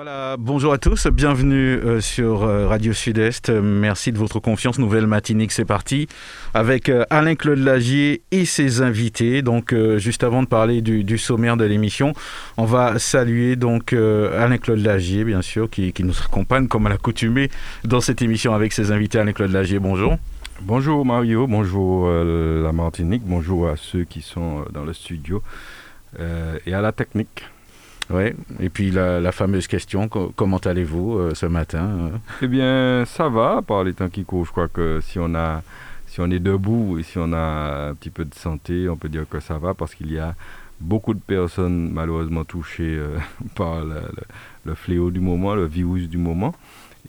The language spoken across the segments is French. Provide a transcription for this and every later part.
Voilà, bonjour à tous, bienvenue euh, sur euh, Radio Sud-Est. Merci de votre confiance. Nouvelle matinique, c'est parti avec euh, Alain-Claude Lagier et ses invités. Donc, juste avant de parler du, sommaire de l'émission, on va saluer donc Alain-Claude Lagier, bien sûr, qui, qui, nous accompagne comme à l'accoutumée dans cette émission avec ses invités. Alain-Claude Lagier, bonjour. Bonjour Mario, bonjour la Martinique, bonjour à ceux qui sont dans le studio et à la technique. Oui, et puis la, fameuse question, comment allez-vous euh, ce matin euh? Eh bien, ça va, par les temps qui courent. Je crois que si on, a, si on est debout et si on a un petit peu de santé, on peut dire que ça va parce qu'il y a beaucoup de personnes malheureusement touchées euh, par le, fléau du moment, le virus du moment,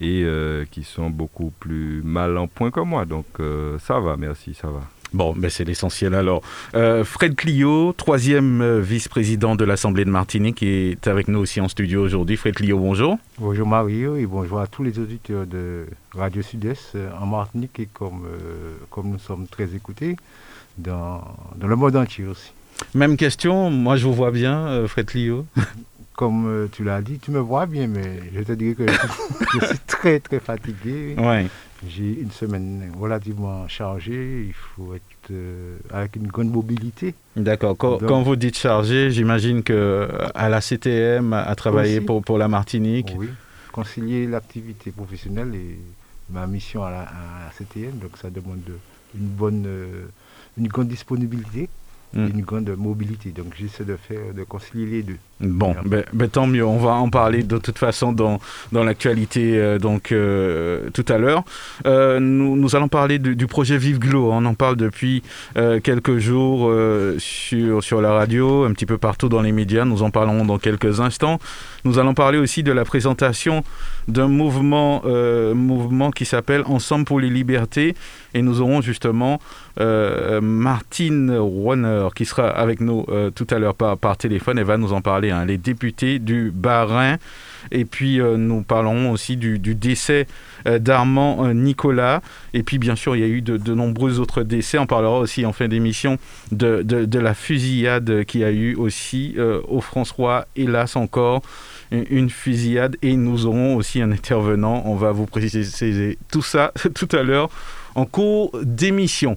et qui sont beaucoup plus mal en point que moi. Donc ça va, merci, ça va. Bon, mais c'est l'essentiel alors. Euh, Fred Clio, troisième euh, vice-président de l'Assemblée de Martinique, est avec nous aussi en studio aujourd'hui. Fred Clio, bonjour. Bonjour Mario et bonjour à tous les auditeurs de Radio Sud-Est euh, en Martinique et comme, comme nous sommes très écoutés dans, dans le monde entier aussi. Même question, moi je vous vois bien, Fred Clio. Comme tu l'as dit, tu me vois bien, mais je te dirais que je suis très très fatigué. Ouais. J'ai une semaine relativement chargée. Il faut être euh, avec une grande mobilité. D'accord. Quand, vous dites chargé, j'imagine que à la CTM, à travailler pour, pour la Martinique. Oui. Concilier l'activité professionnelle et ma mission à la, CTM, donc ça demande une bonne, euh, une grande disponibilité. Mm. une grande mobilité. Donc j'essaie de faire, de concilier les deux. Bon, ben, ben, tant mieux. On va en parler de toute façon dans, dans l'actualité euh, donc euh, tout à l'heure. Euh, nous, nous, allons parler du, projet Vive Glow. On en parle depuis quelques jours sur, sur la radio, un petit peu partout dans les médias. Nous en parlons dans quelques instants. Nous allons parler aussi de la présentation d'un mouvement, mouvement qui s'appelle Ensemble pour les libertés. Et nous aurons justement Martine Warner qui sera avec nous tout à l'heure par, par téléphone et va nous en parler Hein, les députés du Bas-Rhin. Et puis euh, nous parlerons aussi du, décès euh, d'Armand euh, Nicolas. Et puis bien sûr, il y a eu de, nombreux autres décès. On parlera aussi en fin d'émission de, de, la fusillade qui a eu aussi au François, hélas encore une fusillade et nous aurons aussi un intervenant. On va vous préciser tout ça tout à l'heure en cours d'émission.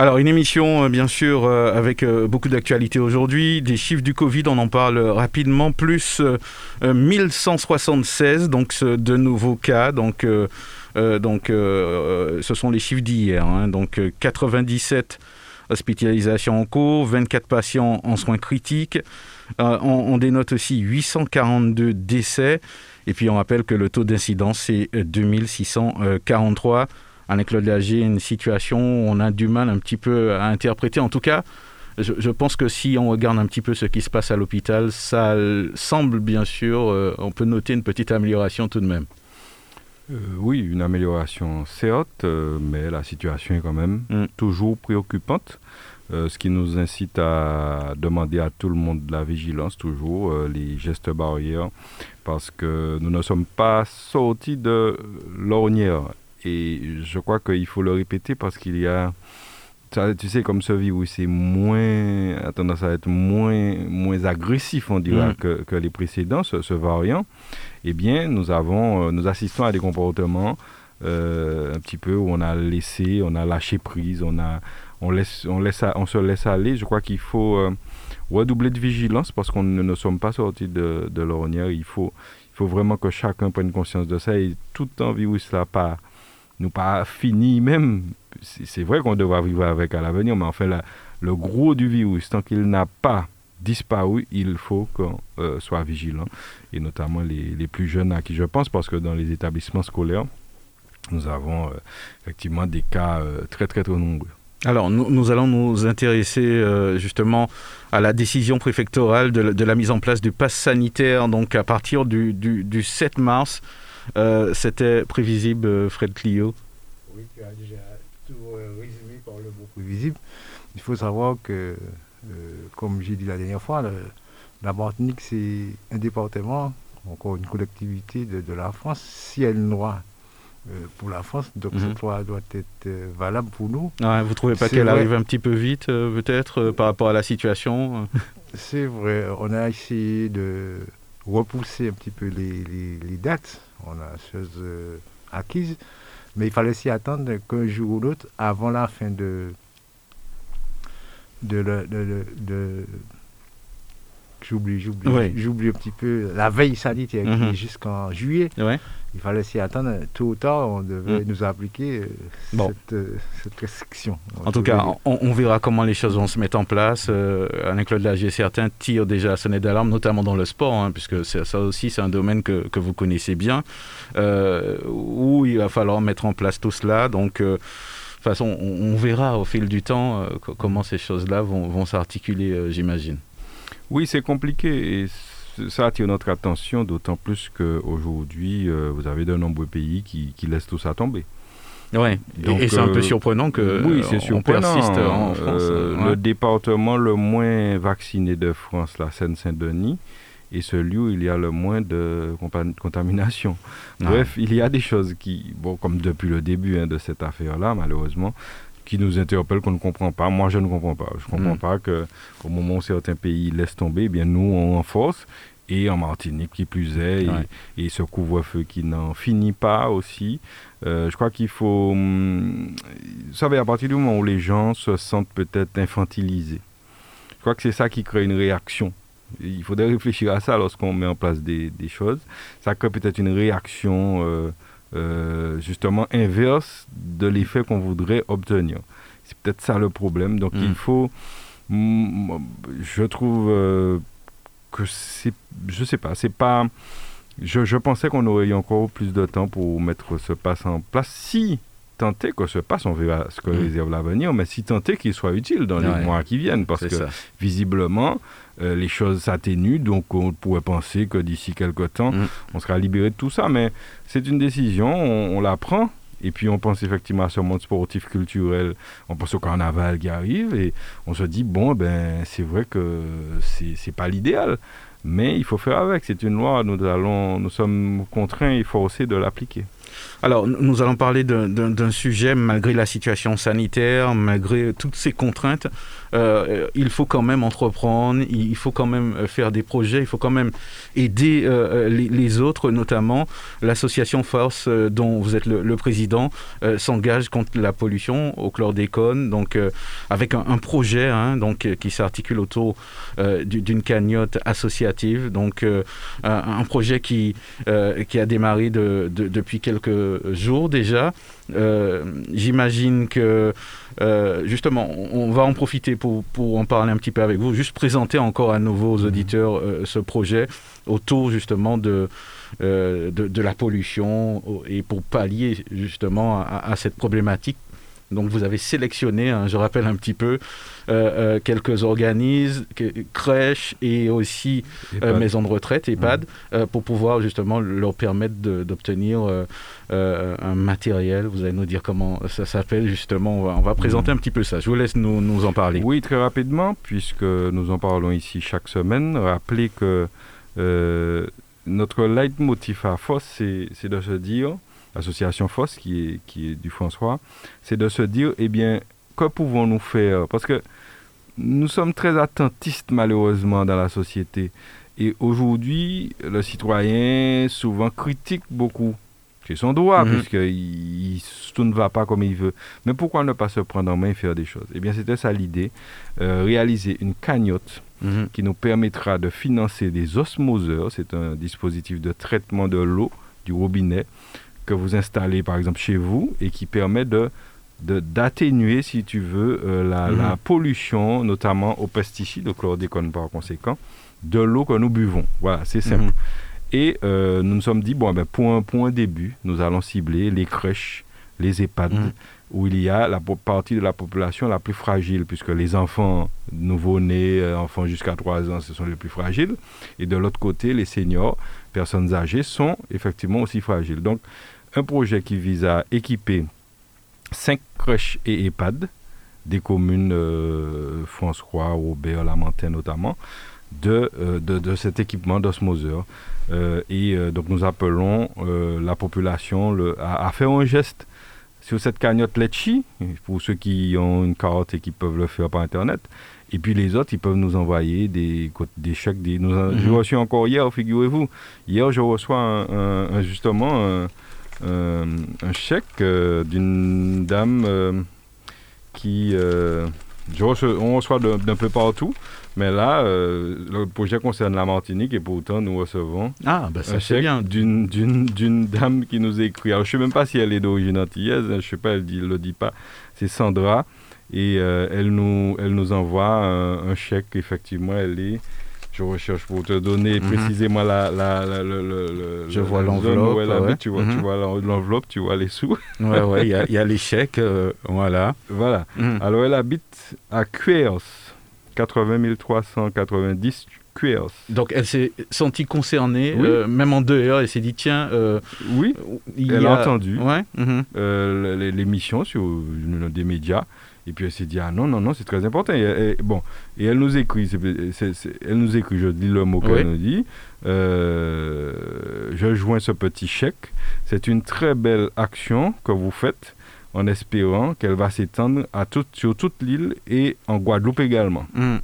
Alors, une émission, euh, bien sûr, euh, avec euh, beaucoup d'actualités aujourd'hui. Des chiffres du Covid, on en parle rapidement. Plus 1176, donc de nouveaux cas. Donc, donc ce sont les chiffres d'hier. Hein. donc, 97 hospitalisations en cours, 24 patients en soins critiques. on, on, dénote aussi 842 décès. Et puis, on rappelle que le taux d'incidence, c'est 2643 avec Claude Lagier, une situation où on a du mal un petit peu à interpréter. En tout cas, je, pense que si on regarde un petit peu ce qui se passe à l'hôpital, ça semble bien sûr, euh, on peut noter une petite amélioration tout de même. Euh, oui, une amélioration certes, euh, mais la situation est quand même mm. toujours préoccupante. ce qui nous incite à demander à tout le monde de la vigilance, toujours, les gestes barrières, parce que nous ne sommes pas sortis de l'ornière. Et je crois qu'il faut le répéter parce qu'il y a. Tu sais, comme ce virus c'est moins, a tendance à être moins, moins agressif, on dirait, mm. que, que, les précédents, ce, variant, eh bien, nous, avons, euh, nous assistons à des comportements euh, un petit peu où on a laissé, on a lâché prise, on, a, on, laisse, on, laisse, on se laisse aller. Je crois qu'il faut euh, redoubler de vigilance parce qu'on ne, ne sommes pas sortis de, de l'ornière. Il faut, il faut vraiment que chacun prenne conscience de ça et tout un virus là pas nous pas fini même, c'est vrai qu'on devra vivre avec à l'avenir, mais enfin, la, le gros du virus, tant qu'il n'a pas disparu, il faut qu'on euh, soit vigilant, et notamment les, les, plus jeunes à qui je pense, parce que dans les établissements scolaires, nous avons euh, effectivement des cas euh, très, très, très nombreux. Alors, nous, allons nous intéresser justement à la décision préfectorale de, de, la mise en place du pass sanitaire, donc à partir du, du, du 7 mars. C'était prévisible, Fred Clio Oui, tu as déjà tout résumé par le mot prévisible. Il faut savoir que euh, comme j'ai dit la dernière fois, la Martinique, c'est un département, encore une collectivité de, la France. Si elle noie euh, pour la France, donc mhm. cette loi doit être euh, valable pour nous. vous ne trouvez pas qu'elle arrive un petit peu vite, peut-être, par rapport à la situation C'est vrai, on a essayé de repousser un petit peu les, dates, on a choses acquises, mais il fallait s'y attendre qu'un jour ou l'autre avant la fin de, de, de, de, j'oublie, j'oublie, j'oublie un petit peu la veille sanitaire qui mhm. est jusqu'en juillet. Il fallait s'y attendre. Tôt ou tard, on devait mhm. nous appliquer euh, cette, euh, cette, restriction. En tout cas, on, verra comment les choses vont se mettre en place. Euh, Alain-Claude Lagier, certains tirent déjà à sonner d'alarme, notamment dans le sport, hein, puisque ça aussi, c'est un domaine que, que, vous connaissez bien, où il va falloir mettre en place tout cela. Donc, de toute façon, on, verra au fil du temps euh, comment ces choses-là vont, s'articuler, euh, j'imagine. Oui, c'est compliqué et ça attire notre attention, d'autant plus qu'aujourd'hui, euh, vous avez de nombreux pays qui, laissent tout ça tomber. Oui, et, c'est un peu surprenant que oui, c'est surprenant. persiste en France. Le département le moins vacciné de France, la Seine-Saint-Denis, et celui où il y a le moins de contamination. Bref, il y a des choses qui, bon, comme depuis le début hein, de cette affaire-là, malheureusement, qui nous interpellent qu'on ne comprend pas. Moi, je ne comprends pas. Je ne comprends mm. pas que au moment où certains pays laissent tomber, eh bien nous, on force et en Martinique qui plus est, et, ce couvre-feu qui n'en finit pas aussi. Euh, je crois qu'il faut... Hum, vous savez, à partir du moment où les gens se sentent peut-être infantilisés, je crois que c'est ça qui crée une réaction il faudrait réfléchir à ça lorsqu'on met en place des, choses. Ça crée peut-être une réaction euh, euh, justement inverse de l'effet qu'on voudrait obtenir. C'est peut-être ça le problème. Donc il mm. faut, je trouve euh, que c'est, je sais pas, c'est pas, je, je pensais qu'on aurait eu encore plus de temps pour mettre ce pass en place. Si tenter que ce passe, on verra ce que mm. réserve l'avenir, mais si tenter qu'il soit utile dans les mois qui viennent, parce que visiblement, euh, les choses s'atténuent, donc on pourrait penser que d'ici quelques temps, mm. on sera libéré de tout ça, mais c'est une décision, on, la prend, et puis on pense effectivement à ce monde sportif, culturel, on pense au carnaval qui arrive, et on se dit, bon, ben c'est vrai que c'est pas l'idéal, mais il faut faire avec, c'est une loi, nous, allons, nous sommes contraints et forcés de l'appliquer. Alors, nous allons parler d'un sujet, malgré la situation sanitaire, malgré toutes ces contraintes, euh, il faut quand même entreprendre, il faut quand même euh, faire des projets, il faut quand même aider euh, les, autres, notamment l'association Force, dont vous êtes le, président, s'engage contre la pollution au chlordécone, donc avec un, projet hein, donc, qui s'articule autour d'une cagnotte associative, donc un, projet qui, qui a démarré depuis quelques jours déjà. J'imagine que euh, justement, on va en profiter pour, en parler un petit peu avec vous, juste présenter encore à nouveaux auditeurs euh, ce projet autour justement de, euh, de, la pollution et pour pallier justement à cette problématique donc vous avez sélectionné, hein, je rappelle un petit peu, euh, euh, quelques organismes, crèches et aussi euh, maisons de retraite, EHPAD, pour pouvoir justement leur permettre d'obtenir un matériel. Vous allez nous dire comment ça s'appelle justement. On va, présenter un petit peu ça. Je vous laisse nous, nous, en parler. Oui, très rapidement, puisque nous en parlons ici chaque semaine. Rappelez que notre leitmotiv à force, c'est de se dire l'association FOSS, qui est, qui est du François, c'est de se dire, eh bien, que pouvons-nous faire? Parce que nous sommes très attentistes, malheureusement, dans la société. Et aujourd'hui, le citoyen souvent critique beaucoup. C'est son droit, mhm. puisque tout ne va pas comme il veut. Mais pourquoi ne pas se prendre en main et faire des choses? Eh bien, c'était ça l'idée. Euh, réaliser une cagnotte mhm. qui nous permettra de financer des osmoseurs. C'est un dispositif de traitement de l'eau du robinet que vous installez par exemple chez vous et qui permet de d'atténuer, si tu veux, la, la, pollution, notamment aux pesticides, au chlordécone par conséquent, de l'eau que nous buvons. Voilà, c'est simple. Et nous nous sommes dit, bon, ben, pour, un, pour un début, nous allons cibler les crèches, les EHPAD, où il y a la partie de la population la plus fragile, puisque les enfants nouveau-nés, euh, enfants jusqu'à 3 ans, ce sont les plus fragiles. Et de l'autre côté, les seniors, personnes âgées, sont effectivement aussi fragiles. Donc, un projet qui vise à équiper 5 crèches et EHPAD, des communes euh, François, Robert, Lamentin notamment, de, euh, de, de, cet équipement d'osmoseur. et donc nous appelons la population le, à, à, faire un geste sur cette cagnotte Letchi, pour ceux qui ont une carotte et qui peuvent le faire par Internet. Et puis les autres, ils peuvent nous envoyer des, des chèques. Des, nous, Je mhm. reçu encore hier, figurez-vous. Hier, je reçois un, justement un, chèque euh, d'une dame euh, qui... Euh, on reçoit d'un peu partout. Mais là, euh, le projet concerne la Martinique et pourtant nous recevons ah, bah un chèque d'une dame qui nous écrit. Alors je ne sais même pas si elle est d'origine antillaise, je ne sais pas, elle ne le dit pas. C'est Sandra et euh, elle, nous, elle nous envoie un, chèque. Effectivement, elle est. Je recherche pour te donner mhm. précisément la, la, le, Je vois l'enveloppe. Tu vois, tu mhm. vois l'enveloppe, tu vois les sous. ouais, ouais, il y a, les chèques, euh, voilà. Voilà. Mhm. Alors elle habite à Cuers 80 390 QRS. Donc elle s'est sentie concernée, euh, même en deux heures, elle s'est dit tiens. Euh, oui, elle a, entendu ouais, mhm. l'émission sur des médias. Et puis elle s'est dit ah non non non c'est très important et, bon et elle nous écrit elle nous écrit je dis le mot qu'elle nous dit je joins ce petit chèque c'est une très belle action que vous faites en espérant qu'elle va s'étendre à sur toute l'île et en Guadeloupe également. Hmm.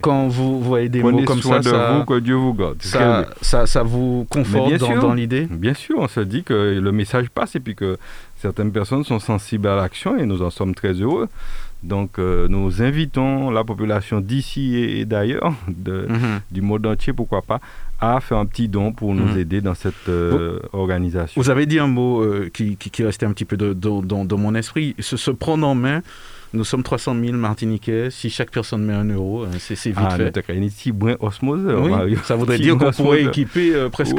Quand, vous voyez des mots comme ça, de vous, que Dieu vous garde. Ça, ça, vous conforte dans, l'idée? Bien sûr, on se dit que le message passe et puis que certaines personnes sont sensibles à l'action et nous en sommes très heureux. Donc euh, nous invitons la population d'ici et, d'ailleurs, mhm. du monde entier, pourquoi pas, à faire un petit don pour nous mhm. aider dans cette euh, organisation. Vous avez dit un mot euh, qui, qui, restait un petit peu dans mon esprit, se, se prendre en main. Nous sommes 300 000 Martiniquais. Si chaque personne met un euro, euh, c'est vite ah, fait. osmose. Oui, ça voudrait dire qu'on pourrait équiper presque,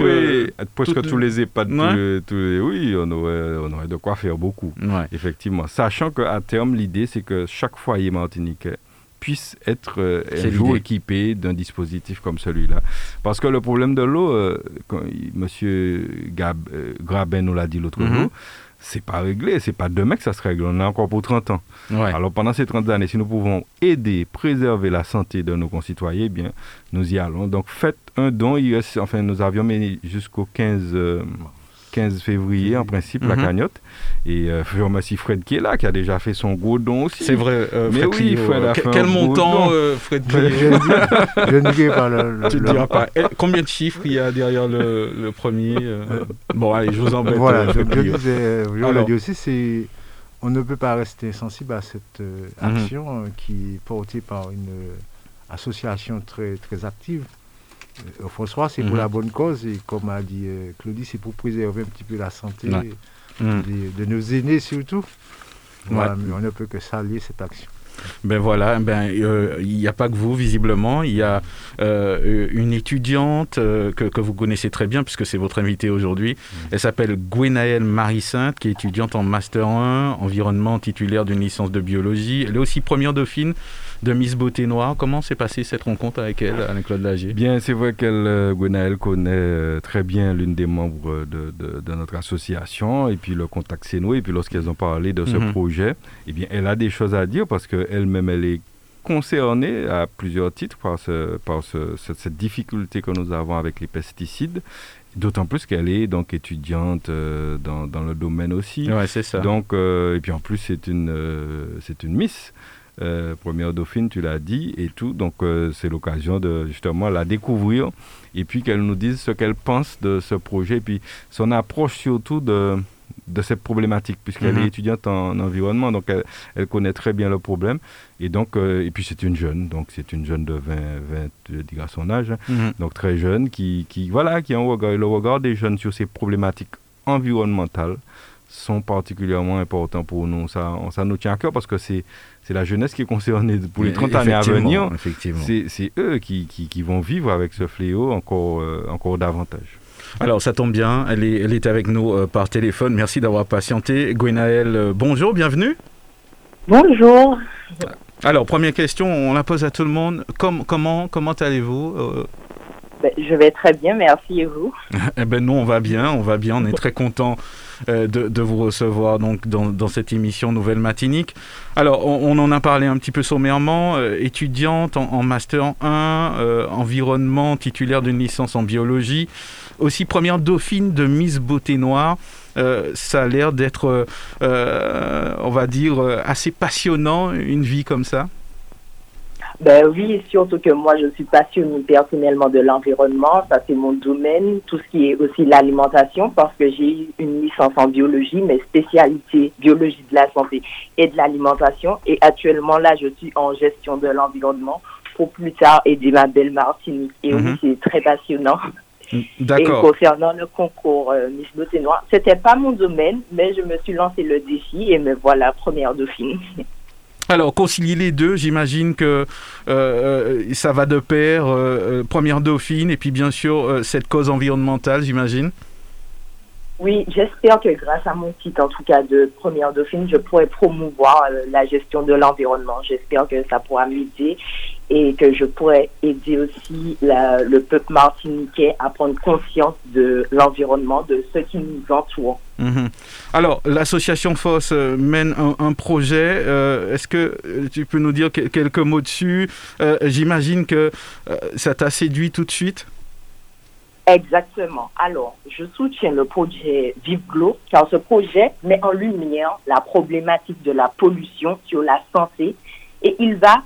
presque tous les EHPAD. oui, on aurait, on aurait, de quoi faire beaucoup. Effectivement. Sachant qu'à terme, l'idée, c'est que chaque foyer martiniquais puisse être euh, un jour équipé d'un dispositif comme celui-là. Parce que le problème de l'eau, euh, Monsieur Gab, euh, Graben nous l'a dit l'autre mhm. jour, c'est pas réglé, c'est pas demain que ça se règle, on a encore pour 30 ans. Alors pendant ces 30 années, si nous pouvons aider, préserver la santé de nos concitoyens, eh bien, nous y allons. Donc faites un don, enfin nous avions mis jusqu'au 15 15 février, en principe, la mhm. cagnotte. Et euh, je remercie Fred qui est là, qui a déjà fait son gros don aussi. C'est vrai, euh, Mais oui, Fred a fait Quel montant, euh, Fred Je ne dirai pas le. Tu ne diras pas. combien de chiffres il y a derrière le, premier Bon, allez, je vous embête. Voilà, je, disais, je dit aussi, c'est. On ne peut pas rester sensible à cette mhm. action qui est portée par une association très, très active euh, François, c'est pour mhm. la bonne cause et comme a dit euh, Claudie, c'est pour préserver un petit peu la santé mhm. de, nos aînés surtout. on ne peut que saluer cette action. Ben voilà, ben euh, il n'y a pas que vous visiblement, il y a une étudiante que, vous connaissez très bien puisque c'est votre invitée aujourd'hui. Mhm. Elle s'appelle Gwenaëlle Marie-Sainte, qui est étudiante en master 1 environnement, titulaire d'une licence de biologie. Elle est aussi première dauphine de Miss Beauté Noire. Comment s'est passée cette rencontre avec elle, avec Claude Lagier? Bien, c'est vrai qu'elle, euh, connaît euh, très bien l'une des membres de, de, notre association, et puis le contact s'est noué, et puis lorsqu'elles ont parlé de ce mhm. projet, eh bien, elle a des choses à dire parce qu'elle-même, elle est concernée à plusieurs titres par, ce, par ce, cette, difficulté que nous avons avec les pesticides. D'autant plus qu'elle est donc étudiante euh, dans, dans, le domaine aussi. Ouais, c'est ça. Donc, et puis en plus, c'est une, c'est une Miss. Euh, première dauphine, tu l'as dit, et tout. Donc, euh, c'est l'occasion de justement la découvrir et puis qu'elle nous dise ce qu'elle pense de ce projet et puis son approche surtout de, de cette problématique, puisqu'elle est mhm. étudiante en, environnement, donc elle, connaît très bien le problème. Et donc, euh, et puis c'est une jeune, donc c'est une jeune de 20, 20 je dirais son âge, mhm. donc très jeune, qui, qui, voilà, qui a le regard des jeunes sur ces problématiques environnementales sont particulièrement importants pour nous. Ça, ça nous tient à cœur parce que c'est la jeunesse qui est concernée pour les 30 années à venir. C'est eux qui, qui, vont vivre avec ce fléau encore, euh, encore davantage. Alors ça tombe bien, elle est, elle est avec nous euh, par téléphone. Merci d'avoir patienté. Gwenaël, euh, bonjour, bienvenue. Bonjour. Alors première question, on la pose à tout le monde. comment comment allez-vous ben, Je vais très bien, merci et vous? Eh ben nous on va bien, on va bien, on est très content euh, de, vous recevoir donc dans, cette émission Nouvelle Matinique. Alors, on, en a parlé un petit peu sommairement. Euh, étudiante en, Master 1, euh, environnement, titulaire d'une licence en biologie. Aussi première dauphine de Miss Beauté Noire. ça a l'air d'être, on va dire, assez passionnant, une vie comme ça. Ben oui, surtout que moi, je suis passionnée personnellement de l'environnement. Ça, c'est mon domaine. Tout ce qui est aussi l'alimentation, parce que j'ai eu une licence en biologie, mais spécialité biologie de la santé et de l'alimentation. Et actuellement, là, je suis en gestion de l'environnement pour plus tard aider ma belle Martinique. Et oui, mhm. c'est très passionnant. Mm, d'accord. Et concernant le concours euh, Miss Beauté Noire, c'était pas mon domaine, mais je me suis lancé le défi et me voilà première dauphine. Alors, concilier les deux, j'imagine que euh, euh, ça va de pair, euh, première dauphine, et puis bien sûr cette cause environnementale, j'imagine. Oui, j'espère que grâce à mon titre, en tout cas de première dauphine, je pourrai promouvoir la gestion de l'environnement. J'espère que ça pourra m'aider et que je pourrais aider aussi le peuple martiniquais à prendre conscience de l'environnement, de ce qui nous entoure. Mhm. Alors, l'association FOSS euh, mène un, projet. Euh, est-ce que euh, tu peux nous dire quelques mots dessus? J'imagine que ça t'a séduit tout de suite? Exactement. Alors, je soutiens le projet Vive Glow car ce projet met en lumière la problématique de la pollution sur la santé et il va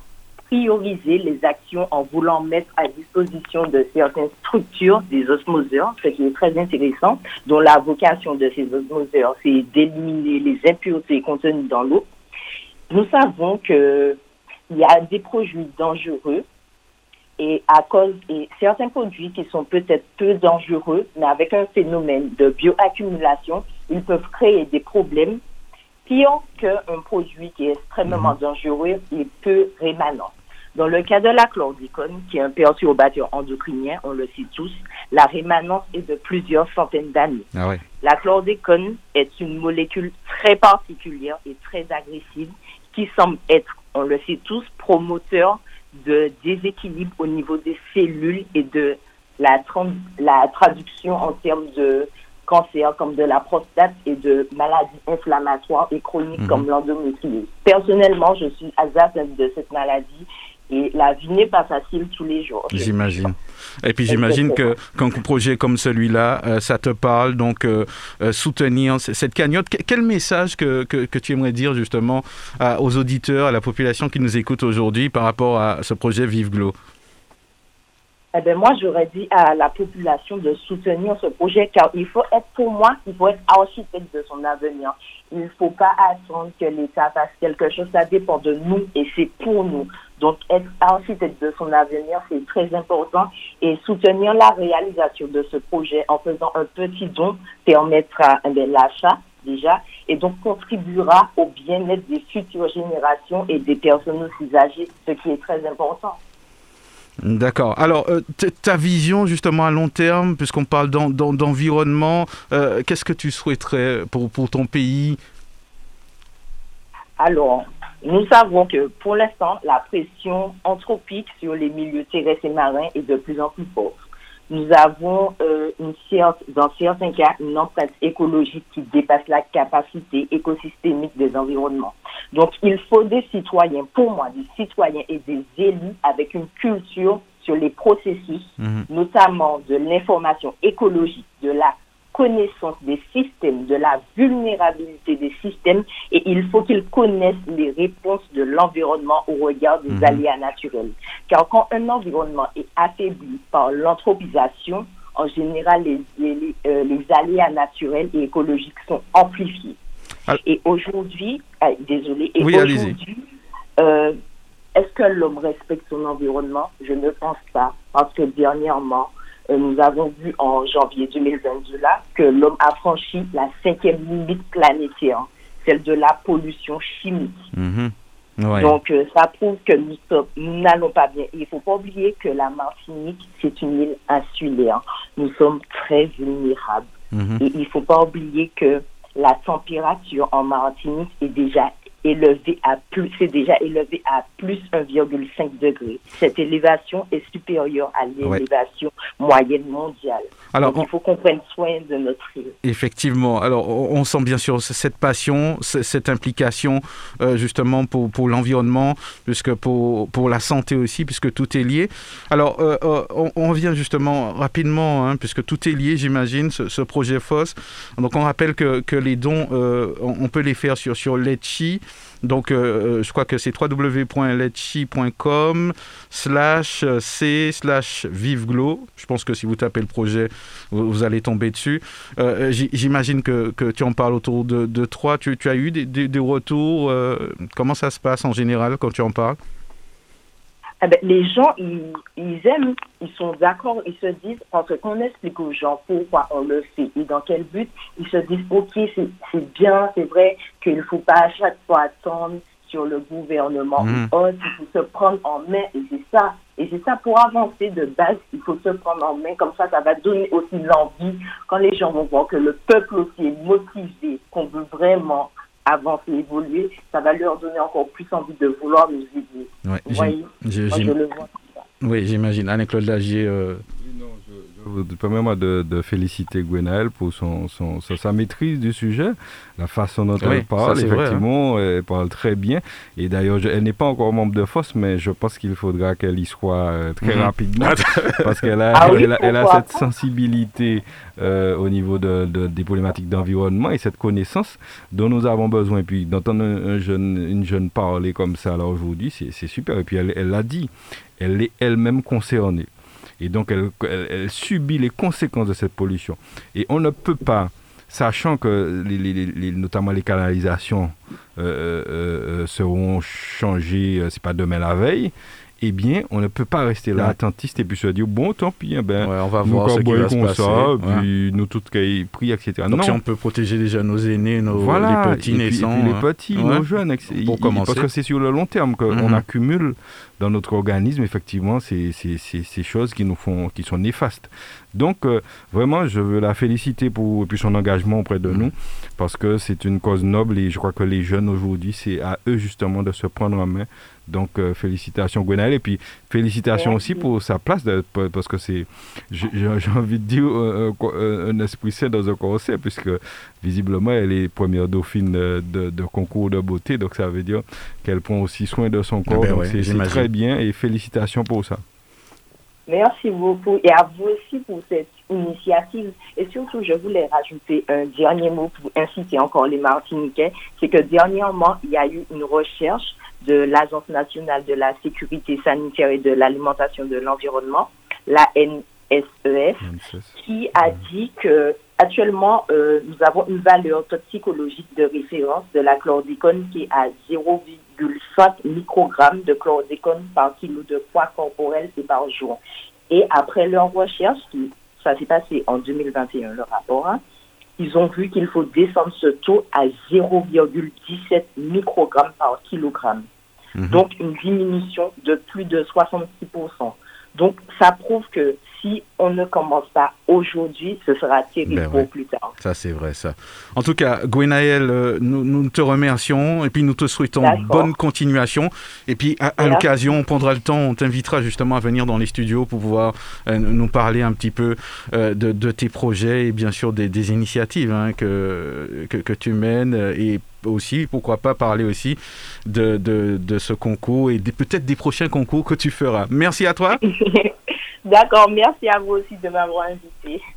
prioriser les actions en voulant mettre à disposition de certaines structures des osmoseurs, ce qui est très intéressant, dont la vocation de ces osmoseurs, c'est d'éliminer les impuretés contenues dans l'eau. Nous savons qu'il y a des produits dangereux et à cause et certains produits qui sont peut-être peu dangereux, mais avec un phénomène de bioaccumulation, ils peuvent créer des problèmes pire qu'un produit qui est extrêmement mhm. dangereux et peu rémanent. Dans le cas de la chlordicone, qui est un perturbateur endocrinien, on le sait tous, la rémanence est de plusieurs centaines d'années. Ah la chlordicone est une molécule très particulière et très agressive qui semble être, on le sait tous, promoteur de déséquilibre au niveau des cellules et de la, la traduction en termes de cancer comme de la prostate et de maladies inflammatoires et chroniques mhm. comme l'endométriose. Personnellement, je suis atteinte de cette maladie et la vie n'est pas facile tous les jours. J'imagine. Et puis j'imagine que qu'un projet comme celui-là, euh, ça te parle, donc euh, euh, soutenir cette cagnotte. Quel message que, que, tu aimerais dire justement aux auditeurs, à la population qui nous écoute aujourd'hui par rapport à ce projet Vive Glow eh bien, moi, j'aurais dit à la population de soutenir ce projet car il faut être, pour moi, il faut être architecte de son avenir. Il ne faut pas attendre que l'État fasse quelque chose. Ça dépend de nous et c'est pour nous. Donc, être architecte de son avenir, c'est très important. Et soutenir la réalisation de ce projet en faisant un petit don permettra eh l'achat déjà et donc contribuera au bien-être des futures générations et des personnes aussi âgées, ce qui est très important. D'accord. Alors, euh, ta vision justement à long terme, puisqu'on parle d'environnement, euh, qu'est-ce que tu souhaiterais pour, pour ton pays? Alors, nous savons que pour l'instant, la pression anthropique sur les milieux terrestres et marins est de plus en plus forte. Nous avons euh, une dans certains cas une empreinte écologique qui dépasse la capacité écosystémique des environnements. Donc, il faut des citoyens, pour moi, des citoyens et des élus avec une culture sur les processus, mhm. notamment de l'information écologique, de la connaissance des systèmes, de la vulnérabilité des systèmes, et il faut qu'ils connaissent les réponses de l'environnement au regard des mhm. aléas naturels. Car quand un environnement est affaibli par l'anthropisation, en général, les, les, euh, les aléas naturels et écologiques sont amplifiés. Et aujourd'hui, ah, désolé, et aujourd'hui, euh, est-ce que l'homme respecte son environnement? Je ne pense pas, parce que dernièrement, euh, nous avons vu en janvier 2022 là que l'homme a franchi la cinquième limite planétaire, celle de la pollution chimique. Mhm. Donc, euh, ça prouve que nous n'allons pas bien. Il ne faut pas oublier que la Martinique, c'est une île insulaire. Nous sommes très vulnérables. Mhm. Et il ne faut pas oublier que la température en Martinique est déjà élevé à plus, c'est déjà élevé à plus 1,5 degré. Cette élévation est supérieure à l'élévation moyenne mondiale. Alors, il faut qu'on prenne soin de notre île. Effectivement. Alors, on sent bien sûr cette passion, cette implication euh, justement pour, pour l'environnement, puisque pour, pour la santé aussi, puisque tout est lié. Alors, euh, euh, on, revient justement rapidement, hein, puisque tout est lié, j'imagine, ce, projet FOSS. Donc, on rappelle que, que les dons, on, peut les faire sur, sur Letchi. Donc, euh, euh, je crois que c'est www.letchi.com slash c slash viveglow. Je pense que si vous tapez le projet, vous, allez tomber dessus. Euh, j'imagine que, tu en parles autour de, de toi. Tu, as eu des retours Comment ça se passe en général quand tu en parles? Eh ben, les gens, ils, ils, aiment, ils sont d'accord, ils se disent, parce qu'on explique aux gens pourquoi on le fait et dans quel but, ils se disent, ok, c'est bien, c'est vrai qu'il ne faut pas à chaque fois attendre sur le gouvernement mmh. il faut se prendre en main et c'est ça. Et c'est ça, pour avancer de base, il faut se prendre en main, comme ça, ça va donner aussi l'envie, quand les gens vont voir que le peuple aussi est motivé, qu'on veut vraiment avancer, évoluer, ça va leur donner encore plus envie de vouloir nous aider. Ouais, Vous voyez Moi, je le vois. Oui, j'imagine. Anne-Claude Lagier, euh, Permets-moi de, de, féliciter Gwenaël pour son, son, sa, maîtrise du sujet, la façon dont elle parle. Hein. Effectivement, elle parle très bien. Et d'ailleurs, elle n'est pas encore membre de FOSS, mais je pense qu'il faudra qu'elle y soit euh, très mhm. rapidement parce qu'elle a, ah elle a, cette sensibilité euh, au niveau de, des problématiques d'environnement et cette connaissance dont nous avons besoin. Et puis d'entendre un, jeune, une jeune parler comme ça là aujourd'hui, c'est super. Et puis elle l'a dit, elle est elle-même concernée. Et donc, elle, subit les conséquences de cette pollution. Et on ne peut pas, sachant que notamment les canalisations euh, euh, euh, seront changées, c'est pas demain la veille, eh bien, on ne peut pas rester là attentiste et puis se dire bon, tant pis, eh ben, on va voir ce qui va se passer. Ça, puis nous tout pris, etc. Donc si on peut protéger déjà nos aînés, nos les petits naissants, les petits, nos jeunes, pour commencer. parce que c'est sur le long terme qu'on mhm. accumule dans notre organisme effectivement ces, ces, ces, choses qui nous font, qui sont néfastes. Donc euh, vraiment, je veux la féliciter pour, pour son engagement auprès de mhm. nous parce que c'est une cause noble et je crois que les jeunes aujourd'hui, c'est à eux justement de se prendre en main donc, euh, félicitations Gwenaël. Et puis, félicitations aussi pour sa place, parce que c'est, j'ai envie de dire, un, esprit sain dans un conseil, puisque visiblement, elle est première dauphine de, concours de beauté. Donc, ça veut dire qu'elle prend aussi soin de son corps. Ah ben c'est très bien et félicitations pour ça. Merci beaucoup et à vous aussi pour cette initiative. Et surtout, je voulais rajouter un dernier mot pour inciter encore les Martiniquais. C'est que dernièrement, il y a eu une recherche de l'Agence nationale de la sécurité sanitaire et de l'alimentation de l'environnement, la NSES, e qui a dit que actuellement euh, nous avons une valeur toxicologique de référence de la chlordécone qui est à 0,5 microgrammes de chlordécone par kilo de poids corporel et par jour. Et après leur recherche, ça s'est passé en 2021 le rapport, hein, ils ont vu qu'il faut descendre ce taux à 0,17 microgrammes par kilogramme. Mhm. Donc une diminution de plus de 66%. Donc ça prouve que si on ne commence pas aujourd'hui, ce sera terrible ben plus tard. Ça, c'est vrai, ça. En tout cas, Gwenaël, euh, nous, nous, te remercions et puis nous te souhaitons bonne continuation. Et puis, à, l'occasion, on prendra le temps, on t'invitera justement à venir dans les studios pour pouvoir euh, nous parler un petit peu euh, de, tes projets et bien sûr des, initiatives hein, que, que, que, tu mènes et aussi, pourquoi pas parler aussi de, de, de ce concours et peut-être des prochains concours que tu feras. Merci à toi. D'accord, merci à vous aussi de m'avoir invité.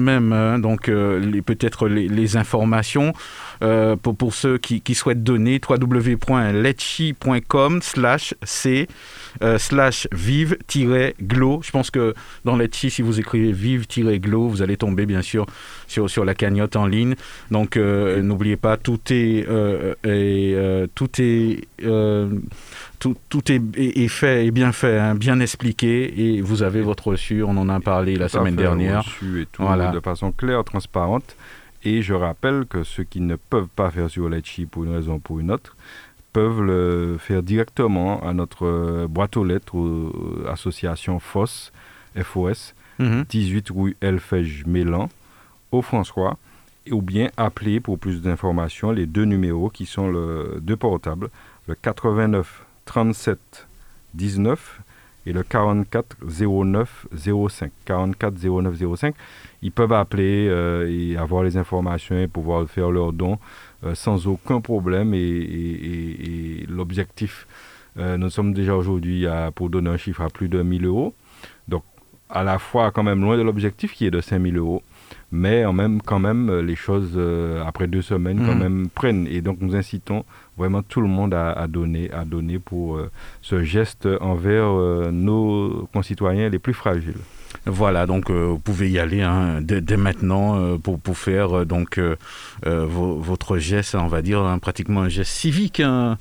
même hein, donc euh, peut-être les, informations pour, pour ceux qui, souhaitent donner www.letchi.com slash c slash vive-glow. Je pense que dans Letchi, si vous écrivez vive-glow, vous allez tomber bien sûr sur, sur la cagnotte en ligne. Donc n'oubliez pas, tout est, tout est tout, tout est, est, fait et bien fait, hein, bien expliqué, et vous avez votre reçu, on en a parlé la semaine dernière. Reçu et tout, voilà. de façon claire, transparente. Et je rappelle que ceux qui ne peuvent pas faire sur Letchi pour une raison ou pour une autre, peuvent le faire directement à notre euh, boîte aux lettres, ou, association FOS, FOS, 18 rue Elfège Mélan, au François, ou bien appeler pour plus d'informations les deux numéros qui sont le, deux portables, le 89 37 19 et le 44 09 05. 44 09 05. Ils peuvent appeler euh, et avoir les informations et pouvoir faire leurs dons euh, sans aucun problème. Et, l'objectif, euh, nous sommes déjà aujourd'hui pour donner un chiffre à plus de 1000 euros. Donc, à la fois, quand même loin de l'objectif qui est de 5000 euros mais en même, quand même, les choses, après deux semaines, quand mmh. même, prennent. Et donc, nous incitons vraiment tout le monde a, donné, a donné pour euh, ce geste envers euh, nos concitoyens les plus fragiles. Voilà, donc euh, vous pouvez y aller hein, dès, maintenant pour, pour faire donc votre geste, on va dire hein, pratiquement un geste civique. Hein.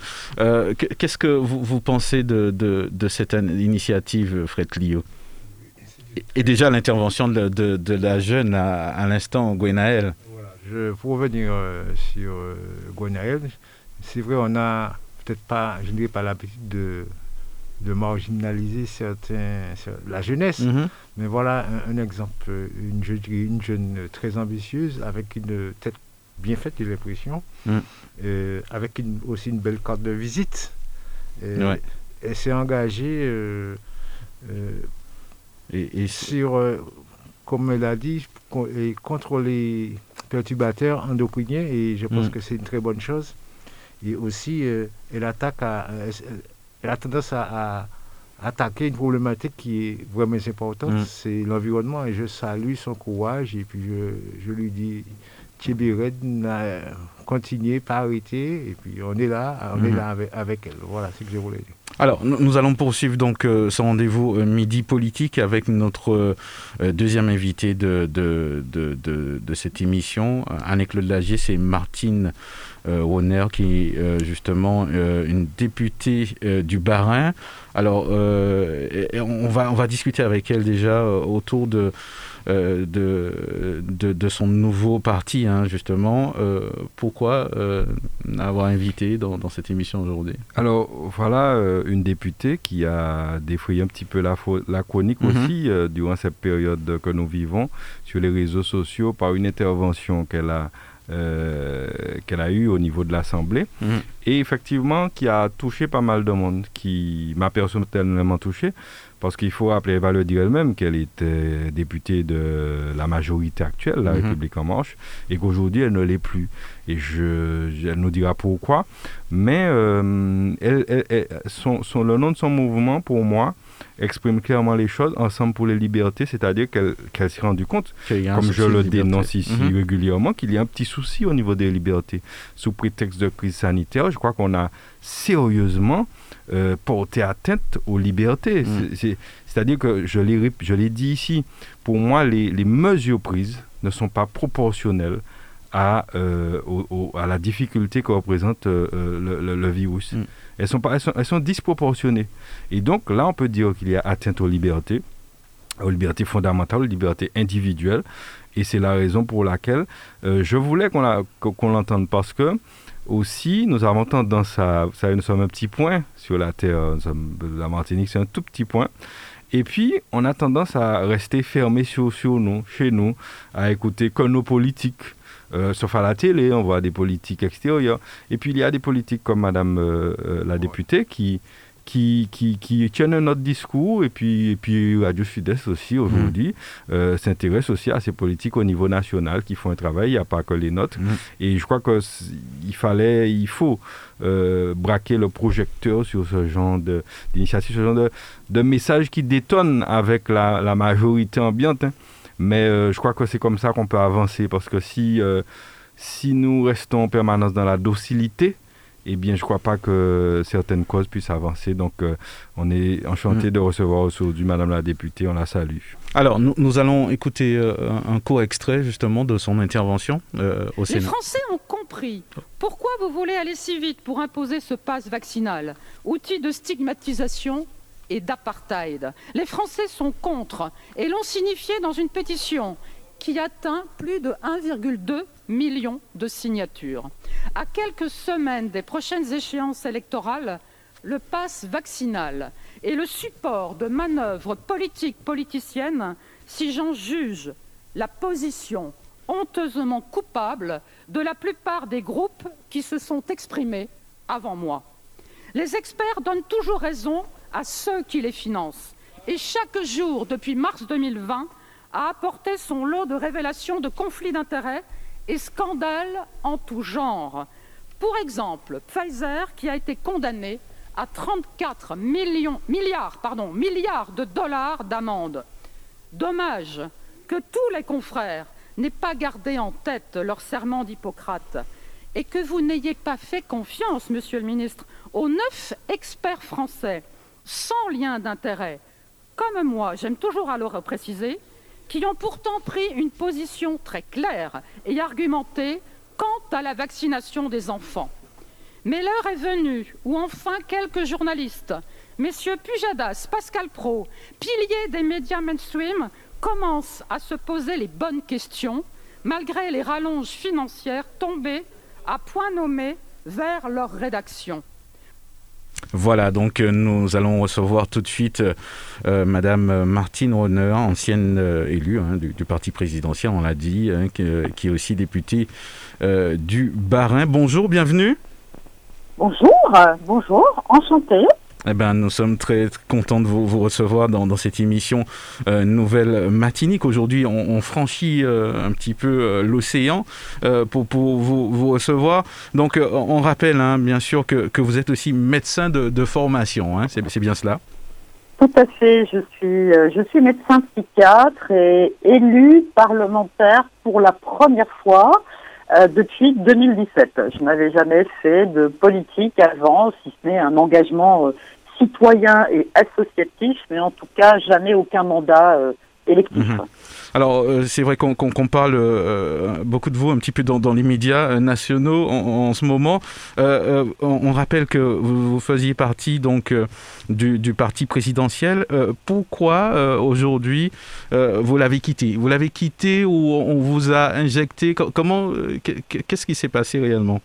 Qu'est-ce que vous, vous pensez de, de, de, cette initiative, Fred Clio et, déjà l'intervention de, de, la jeune à, l'instant, Gwenaël. Voilà, je, pour revenir sur Gwenaël, c'est vrai, on a peut-être pas, je ne dirais pas l'habitude de, de marginaliser certains, la jeunesse, mhm. mais voilà un, exemple, une, je une jeune très ambitieuse avec une tête bien faite, j'ai l'impression, mhm. euh, avec aussi une belle carte de visite. Euh, elle s'est engagée euh, et, sur, comme elle a dit, contre les perturbateurs endocriniens, et je pense mhm. que c'est une très bonne chose. Et aussi, euh, elle, attaque euh, elle a tendance à, attaquer une problématique qui est vraiment importante, mm. c'est l'environnement. Et je salue son courage et puis je, je lui dis, Thierry n'a continué, pas arrêté. Et puis on est là, on est mm-hmm. là avec, elle. Voilà ce que je voulais dire. Alors, nous allons poursuivre donc euh, ce rendez-vous midi politique avec notre deuxième invité de, de, de, de, cette émission. Anne-Claude Lagier, c'est Martine euh, qui est euh, justement euh, une députée euh, du Bas-Rhin. Alors, on, va, on va discuter avec elle déjà autour de, de, de, son nouveau parti, hein, justement. pourquoi avoir invité dans, dans cette émission aujourd'hui? Alors, voilà une députée qui a défrayé un petit peu la, la chronique mhm. aussi durant cette période que nous vivons sur les réseaux sociaux par une intervention qu'elle a euh, qu'elle a eu au niveau de l'Assemblée. Mhm. Et effectivement, qui a touché pas mal de monde, qui m'a personnellement touché, parce qu'il faut rappeler, elle va le dire elle-même, qu'elle était députée de la majorité actuelle, la mhm. République en marche, et qu'aujourd'hui, elle ne l'est plus. Et je, elle nous dira pourquoi. Mais euh, elle, son, le nom de son mouvement, pour moi, exprime clairement les choses, Ensemble pour les libertés, c'est-à-dire qu'elle s'est rendue compte, comme je le dénonce ici mhm. régulièrement, qu'il y a un petit souci au niveau des libertés. Sous prétexte de crise sanitaire, je crois qu'on a sérieusement euh, porté atteinte aux libertés. Mhm. C'est-à-dire que, je l'ai dit ici, pour moi, les, mesures prises ne sont pas proportionnelles à, euh, à la difficulté que représente euh, le, virus. Mhm elles sont, disproportionnées. Et donc là, on peut dire qu'il y a atteinte aux libertés aux libertés fondamentales, aux libertés individuelles. Et c'est la raison pour laquelle je voulais qu'on l'entende parce que aussi, nous avons tendance à, vous savez, nous sommes un petit point sur la Terre, la Martinique, c'est un tout petit point. Et puis, on a tendance à rester fermé sur nous, chez nous, à écouter que nos politiques. Euh, sauf à la télé, on voit des politiques extérieures. Et puis, il y a des politiques comme Madame euh, euh, la députée qui, qui, qui, qui, tiennent un autre discours et puis, et puis Radio Sud-Est aussi aujourd'hui mm. euh, s'intéresse aussi à ces politiques au niveau national qui font un travail, il n'y a pas que les nôtres. Mm. Et je crois qu'il fallait, il faut euh, braquer le projecteur sur ce genre d'initiative, ce genre de, de messages qui détonnent avec la, la majorité ambiante. Hein. Mais euh, je crois que c'est comme ça qu'on peut avancer parce que si, si nous restons en permanence dans la docilité, eh bien, je ne crois pas que certaines causes puissent avancer. Donc, euh, on est enchanté mm. de recevoir aujourd'hui Madame la députée. On la salue. Alors, nous, allons écouter euh, un court extrait justement de son intervention euh, au Sénat. Les Français ont compris pourquoi vous voulez aller si vite pour imposer ce passe vaccinal, outil de stigmatisation et d'apartheid. Les Français sont contre et l'ont signifié dans une pétition qui atteint plus de 1,2 million de signatures. À quelques semaines des prochaines échéances électorales, le pass vaccinal est le support de manœuvres politiques politiciennes si j'en juge la position honteusement coupable de la plupart des groupes qui se sont exprimés avant moi. Les experts donnent toujours raison à ceux qui les financent. Et chaque jour, depuis mars 2020, a apporté son lot de révélations de conflits d'intérêts et scandales en tout genre. Pour exemple, Pfizer qui a été condamné à 34 millions, milliards, milliards de dollars d'amende. Dommage que tous les confrères n'aient pas gardé en tête leur serment d'Hippocrate et que vous n'ayez pas fait confiance, Monsieur le ministre, aux neuf experts français sans lien d'intérêt, comme moi, j'aime toujours alors préciser, qui ont pourtant pris une position très claire et argumentée quant à la vaccination des enfants. Mais l'heure est venue où enfin quelques journalistes, messieurs Pujadas, Pascal Pro, piliers des médias mainstream, commencent à se poser les bonnes questions, malgré les rallonges financières tombées à point nommé vers leur rédaction. Voilà, donc euh, nous allons recevoir tout de suite euh, Madame Martine Ronner, ancienne euh, élue hein, du, parti présidentiel, on l'a dit, hein, qui, est aussi députée du Bas-Rhin. Bonjour, bienvenue. Bonjour, bonjour, enchantée. Eh ben, nous sommes très contents de vous, recevoir dans, cette émission euh, Nouvelle Matinique. Aujourd'hui, on, franchit euh, un petit peu euh, l'océan pour, vous, recevoir. Donc, on rappelle hein, bien sûr que, vous êtes aussi médecin de, formation. Hein. C'est bien cela? Tout à fait. Je suis, je suis médecin psychiatre et élu parlementaire pour la première fois. Depuis 2017. Je n'avais jamais fait de politique avant, si ce n'est un engagement citoyen et associatif, mais en tout cas jamais aucun mandat euh, électif. Mhm. Alors, euh, c'est vrai qu'on parle euh, beaucoup de vous un petit peu dans, les médias nationaux en, ce moment. On, rappelle que vous, faisiez partie donc du, parti présidentiel. pourquoi aujourd'hui vous l'avez quitté? Vous l'avez quitté ou on vous a injecté? Comment Qu'est-ce qui s'est passé réellement?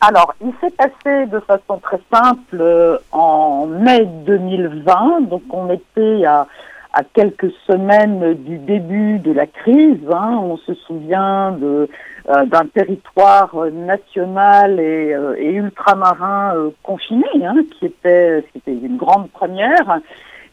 Alors, il s'est passé de façon très simple euh, en mai 2020. Donc, on était à, quelques semaines du début de la crise. Hein. On se souvient de euh, d'un territoire national et, euh, ultramarin confiné, hein, qui était c'était une grande première.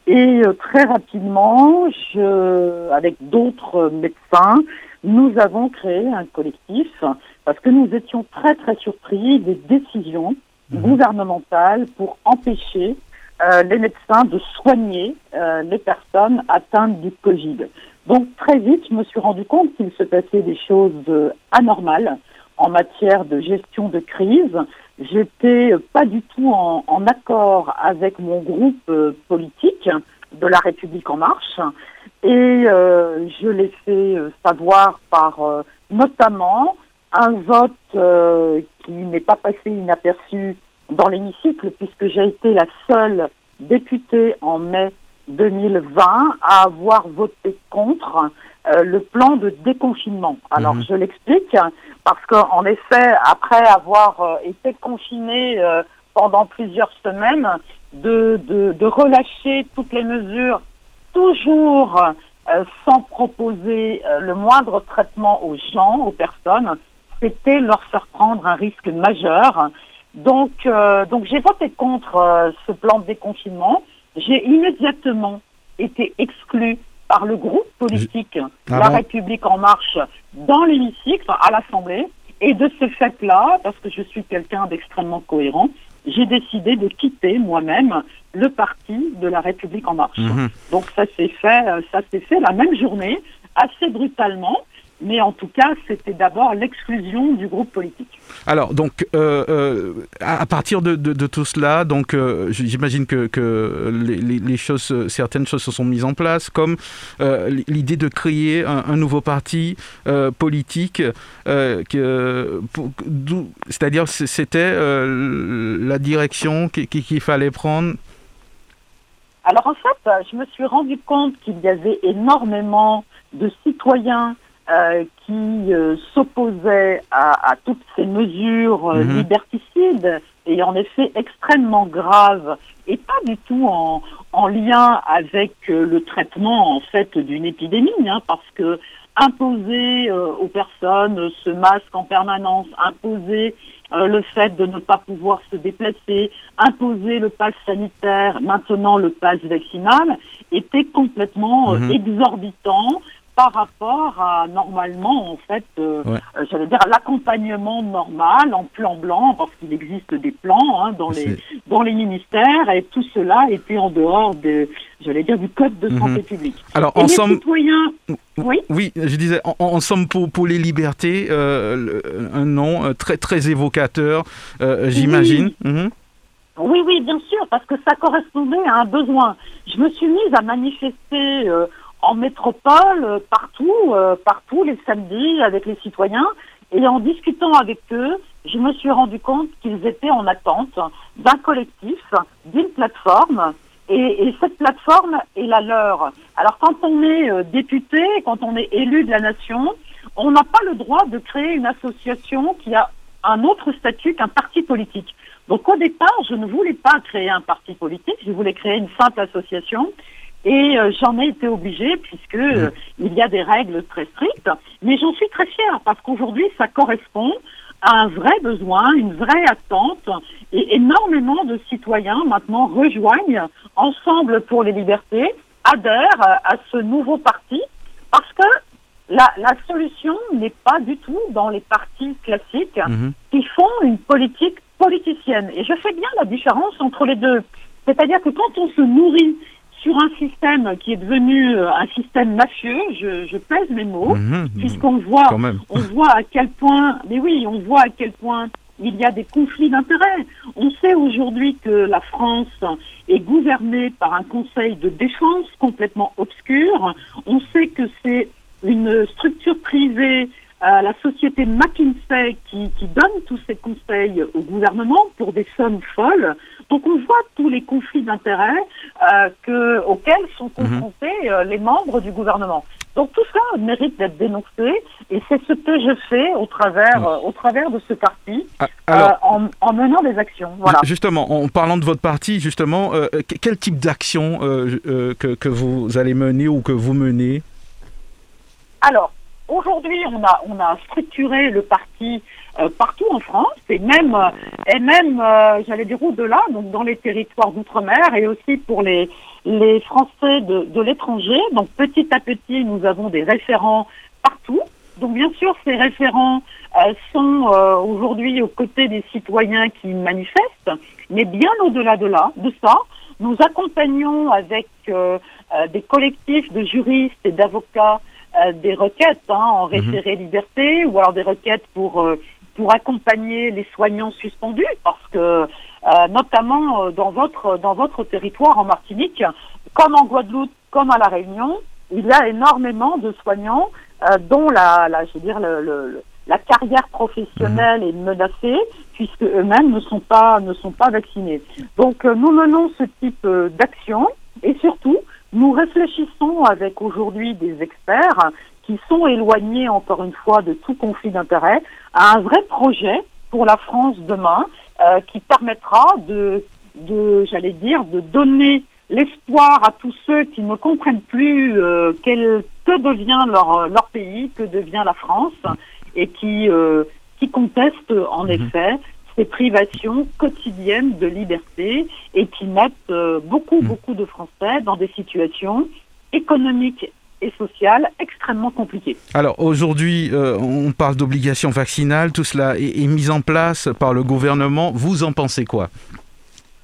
Et très rapidement, je, avec d'autres médecins, nous avons créé un collectif parce que nous étions très très surpris des décisions mhm. gouvernementales pour empêcher euh, les médecins de soigner euh, les personnes atteintes du Covid. Donc très vite, je me suis rendu compte qu'il se passait des choses euh, anormales en matière de gestion de crise. J'étais pas du tout en, en accord avec mon groupe politique de la République en marche et je l'ai fait savoir par notamment un vote euh, qui n'est pas passé inaperçu dans l'hémicycle, puisque j'ai été la seule députée en mai 2020 à avoir voté contre euh, le plan de déconfinement. Alors mhm. je l'explique parce qu'en effet, après avoir euh, été confiné euh, pendant plusieurs semaines, de, de, de, relâcher toutes les mesures, toujours sans proposer le moindre traitement aux gens, aux personnes, c'était leur faire prendre un risque majeur. Donc, donc j'ai voté contre ce plan de déconfinement. J'ai immédiatement été exclu par le groupe politique ah La République en marche dans l'hémicycle, à l'Assemblée. Et de ce fait-là, parce que je suis quelqu'un d'extrêmement cohérent, j'ai décidé de quitter moi-même le parti de la République en marche. Mhm. Donc ça s'est fait, euh, ça s'est fait la même journée, assez brutalement mais en tout cas, c'était d'abord l'exclusion du groupe politique. Alors, donc, euh, euh, à partir de, tout cela, donc, euh, j'imagine que, que les, choses, certaines choses se sont mises en place, comme l'idée de créer un, nouveau parti politique, c'est-à-dire c'était la direction qu'il fallait prendre. Alors en fait, je me suis rendu compte qu'il y avait énormément de citoyens euh, qui euh, s'opposait à, à, toutes ces mesures euh, mhm. liberticides et en effet extrêmement graves et pas du tout en, en lien avec le traitement en fait d'une épidémie, hein, parce que imposer aux personnes ce masque en permanence, imposer le fait de ne pas pouvoir se déplacer, imposer le pass sanitaire, maintenant le pass vaccinal, était complètement mhm. exorbitant par rapport à normalement en fait euh, euh, j'allais dire l'accompagnement normal en plan blanc parce qu'il existe des plans hein, dans les dans les ministères et tout cela était en dehors de j'allais dire du code de santé mhm. publique. Alors en somme oui oui je disais en, somme pour pour les libertés euh, un nom très très évocateur j'imagine. Mhm. Oui, oui, bien sûr, parce que ça correspondait à un besoin. Je me suis mise à manifester en métropole, partout, euh, partout les samedis avec les citoyens. Et en discutant avec eux, je me suis rendu compte qu'ils étaient en attente d'un collectif, d'une plateforme. Et, et, cette plateforme est la leur. Alors quand on est euh, député, quand on est élu de la nation, on n'a pas le droit de créer une association qui a un autre statut qu'un parti politique. Donc au départ, je ne voulais pas créer un parti politique, je voulais créer une simple association et euh, j'en ai été obligée puisque euh, il y a des règles très strictes. Mais j'en suis très fière parce qu'aujourd'hui, ça correspond à un vrai besoin, une vraie attente. Et énormément de citoyens maintenant rejoignent Ensemble pour les libertés, adhèrent à ce nouveau parti parce que la, la solution n'est pas du tout dans les partis classiques mhm. qui font une politique politicienne. Et je fais bien la différence entre les deux. C'est-à-dire que quand on se nourrit sur un système qui est devenu euh, un système mafieux, je, je pèse mes mots, mhm, puisqu'on voit, on voit à quel point, mais oui, on voit à quel point il y a des conflits d'intérêts. On sait aujourd'hui que la France est gouvernée par un conseil de défense complètement obscur. On sait que c'est une structure privée à la société McKinsey qui, qui, donne tous ces conseils au gouvernement pour des sommes folles. Donc on voit tous les conflits d'intérêts euh, auxquels sont mhm. confrontés euh, les membres du gouvernement. Donc tout ça mérite d'être dénoncé et c'est ce que je fais au travers, euh, au travers de ce parti ah, euh, en, menant des actions. Voilà. Justement, en parlant de votre parti, justement, quel type d'action que, que vous allez mener ou que vous menez? Alors, Aujourd'hui, on a, on a structuré le parti euh, partout en France et même, euh, et même euh, j'allais dire au-delà, donc dans les territoires d'outre-mer et aussi pour les, les Français de, de l'étranger. Donc petit à petit, nous avons des référents partout. Donc bien sûr, ces référents sont aujourd'hui aux côtés des citoyens qui manifestent, mais bien au-delà de là, de ça, nous accompagnons avec des collectifs de juristes et d'avocats euh, des requêtes hein, en mhm. référé liberté ou alors des requêtes pour euh, pour accompagner les soignants suspendus parce que euh, notamment dans votre dans votre territoire en Martinique comme en Guadeloupe comme à la Réunion il y a énormément de soignants dont la, la je veux dire le, la carrière professionnelle mhm. est menacée puisque eux-mêmes ne sont pas ne sont pas vaccinés. Donc nous menons ce type d'action et surtout nous réfléchissons avec aujourd'hui des experts qui sont éloignés, encore une fois, de tout conflit d'intérêts, à un vrai projet pour la France demain euh, qui permettra de, de j'allais dire, de donner l'espoir à tous ceux qui ne comprennent plus euh, quel, que devient leur, leur pays, que devient la France, et qui, euh, qui contestent en mhm. effet ces privations quotidiennes de liberté et qui mettent euh, beaucoup, mhm. beaucoup de Français dans des situations économiques et sociales extrêmement compliquées. Alors aujourd'hui, euh, on parle d'obligation vaccinale, tout cela est, est, mis en place par le gouvernement. Vous en pensez quoi?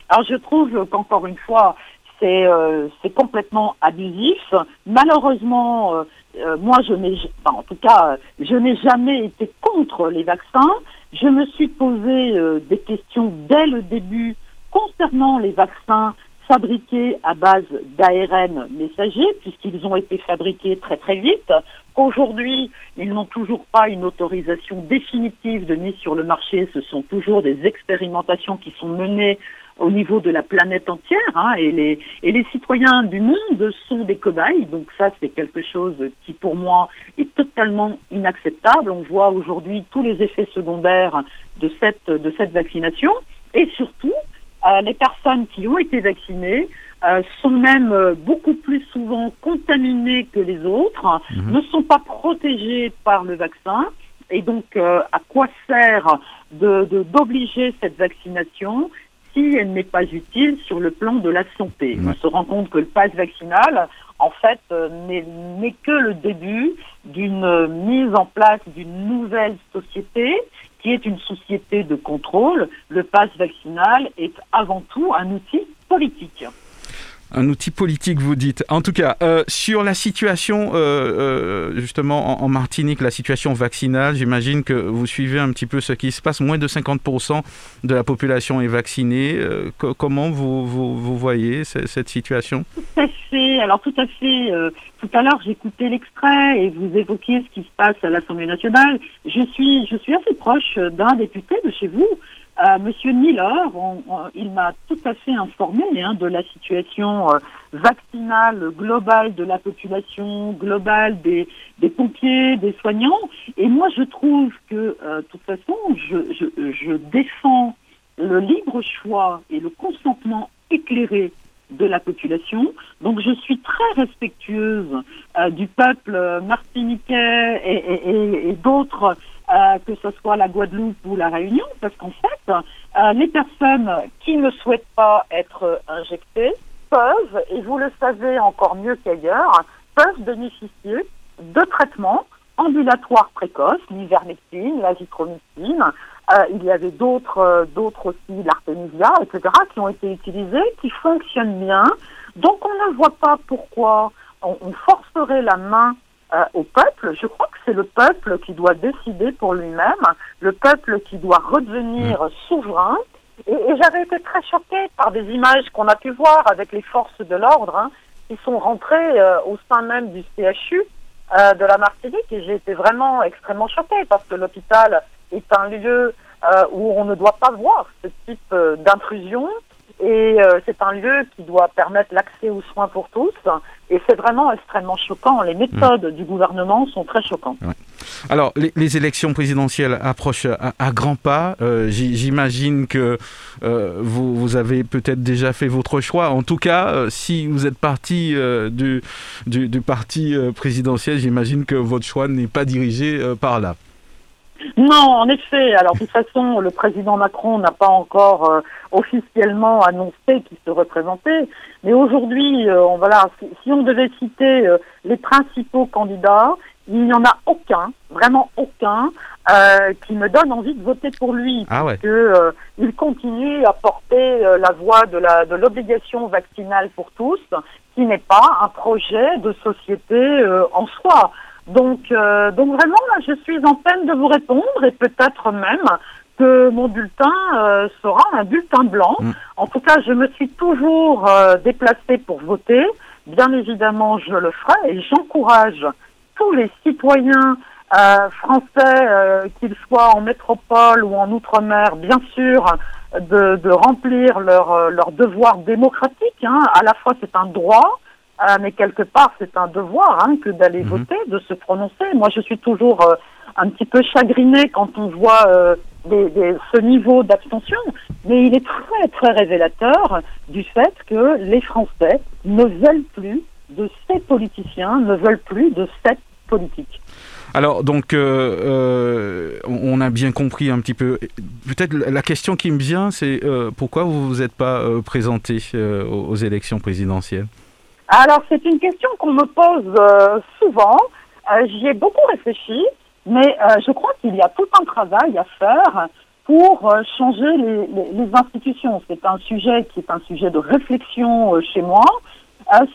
Alors je trouve qu'encore une fois, c'est euh, complètement abusif. Malheureusement, euh, moi, je n'ai, en tout cas, je n'ai jamais été contre les vaccins. Je me suis posé euh, des questions dès le début concernant les vaccins fabriqués à base d'ARN messager, puisqu'ils ont été fabriqués très très vite. Aujourd'hui, ils n'ont toujours pas une autorisation définitive de mise sur le marché. Ce sont toujours des expérimentations qui sont menées au niveau de la planète entière, hein, et, les, et les citoyens du monde sont des cobayes, donc ça c'est quelque chose qui pour moi est totalement inacceptable. On voit aujourd'hui tous les effets secondaires de cette, de cette vaccination, et surtout, euh, les personnes qui ont été vaccinées euh, sont même euh, beaucoup plus souvent contaminées que les autres, mhm. ne sont pas protégées par le vaccin, et donc à quoi sert de d'obliger cette vaccination si elle n'est pas utile sur le plan de la santé. On se rend compte que le pass vaccinal, en fait, euh, n'est que le début d'une mise en place d'une nouvelle société qui est une société de contrôle. Le pass vaccinal est avant tout un outil politique. Un outil politique, vous dites. En tout cas, euh, sur la situation, euh, euh, justement, en, Martinique, la situation vaccinale, j'imagine que vous suivez un petit peu ce qui se passe. Moins de 50% de la population est vaccinée. comment vous, vous, voyez cette situation? Tout à fait. Alors, tout à fait. tout à l'heure, j'écoutais l'extrait et vous évoquiez ce qui se passe à l'Assemblée nationale. Je suis, je suis assez proche d'un député de chez vous Monsieur Miller, il m'a tout à fait informé hein, de la situation euh, vaccinale globale de la population, globale des, pompiers, des soignants. Et moi, je trouve que, euh, de toute façon, je, défends le libre choix et le consentement éclairé de la population. Donc je suis très respectueuse du peuple martiniquais et d'autres euh, que ce soit la Guadeloupe ou la Réunion, parce qu'en fait, euh, les personnes qui ne souhaitent pas être injectées peuvent, et vous le savez encore mieux qu'ailleurs, peuvent bénéficier de traitements ambulatoires précoces, l'ivermectine, l'azithromycine. Euh, il y avait d'autres, d'autres aussi, l'artémisia, etc., qui ont été utilisés, qui fonctionnent bien. Donc on ne voit pas pourquoi on forcerait la main euh, au peuple. Je crois que c'est le peuple qui doit décider pour lui-même, le peuple qui doit redevenir mm. souverain. Et, j'avais été très choquée par des images qu'on a pu voir avec les forces de l'ordre hein, qui sont rentrées euh, au sein même du CHU euh, de la Martinique et j'ai été vraiment extrêmement choquée parce que l'hôpital est un lieu où on ne doit pas voir ce type d'intrusion et euh, c'est un lieu qui doit permettre l'accès aux soins pour tous. Et c'est vraiment extrêmement choquant. Les méthodes du gouvernement sont très choquantes. Alors, les, élections présidentielles approchent à, grands pas. Euh, j'imagine que euh, vous, vous, avez peut-être déjà fait votre choix. En tout cas, si vous êtes parti du, du, du, parti présidentiel, j'imagine que votre choix n'est pas dirigé par là. Non, en effet. Alors, de toute façon, le président Macron n'a pas encore euh, officiellement annoncé qu'il se représentait. Mais aujourd'hui, euh, on, voilà, si, on devait citer euh, les principaux candidats, il n'y en a aucun, vraiment aucun, qui me donne envie de voter pour lui. Ah parce que il continue à porter la voie de la de l'obligation vaccinale pour tous, qui n'est pas un projet de société en soi. Donc, euh, donc vraiment, là, je suis en peine de vous répondre et peut-être même que mon bulletin euh, sera un bulletin blanc. Mm. En tout cas, je me suis toujours euh, déplacée pour voter. Bien évidemment, je le ferai et j'encourage tous les citoyens français, qu'ils soient en métropole ou en outre-mer, bien sûr, de, de remplir leur, leur devoir démocratique. Hein. À la fois, c'est un droit mais quelque part, c'est un devoir hein, que d'aller mhm. voter, de se prononcer. Moi, je suis toujours un petit peu chagrinée quand on voit ce niveau d'abstention, mais il est très, très révélateur du fait que les Français ne veulent plus de ces politiciens, ne veulent plus de cette politique. Alors, donc, euh, euh, on a bien compris un petit peu. Peut-être la question qui me vient, c'est euh, pourquoi vous ne vous êtes pas présenté aux, élections présidentielles? Alors, c'est une question qu'on me pose souvent. J'y ai beaucoup réfléchi, mais je crois qu'il y a tout un travail à faire pour changer les, les institutions. C'est un sujet qui est un sujet de réflexion chez moi.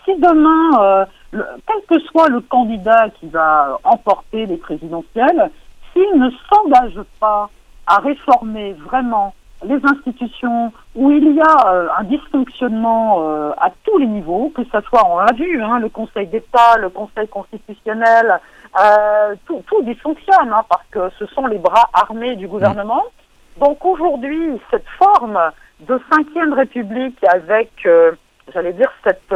si demain quel que soit le candidat qui va emporter les présidentielles, s'il ne s'engage pas à réformer vraiment les institutions où il y a euh, un dysfonctionnement euh, à tous les niveaux, que ce soit, on l'a vu, hein, le Conseil d'État, le Conseil constitutionnel, euh, tout, tout, dysfonctionne hein, parce que ce sont les bras armés du gouvernement. Donc aujourd'hui, cette forme de cinquième république avec, j'allais dire, cette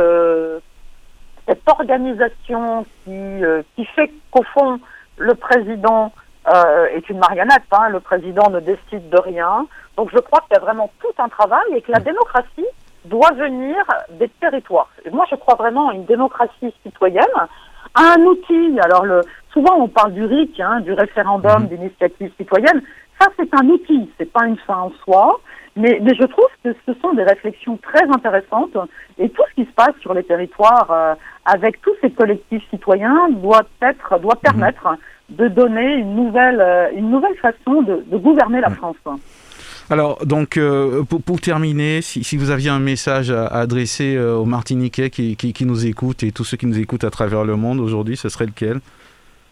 cette organisation qui, qui fait qu'au fond, le président euh, est une marionnette, hein, le président ne décide de rien. Donc je crois qu'il y a vraiment tout un travail et que la démocratie doit venir des territoires. Et moi, je crois vraiment à une démocratie citoyenne, à un outil. Alors, le, souvent, on parle du RIC, hein, du référendum mmh. d'initiative citoyenne. Ça, c'est un outil, c'est pas une fin en soi. Mais, je trouve que ce sont des réflexions très intéressantes et tout ce qui se passe sur les territoires euh, avec tous ces collectifs citoyens doit être, doit mhm. permettre de donner une nouvelle, euh, une nouvelle façon de, gouverner la France. Alors, donc, euh, pour, terminer, si, vous aviez un message à, adresser aux Martiniquais qui, qui, nous écoutent et tous ceux qui nous écoutent à travers le monde aujourd'hui, ce serait lequel?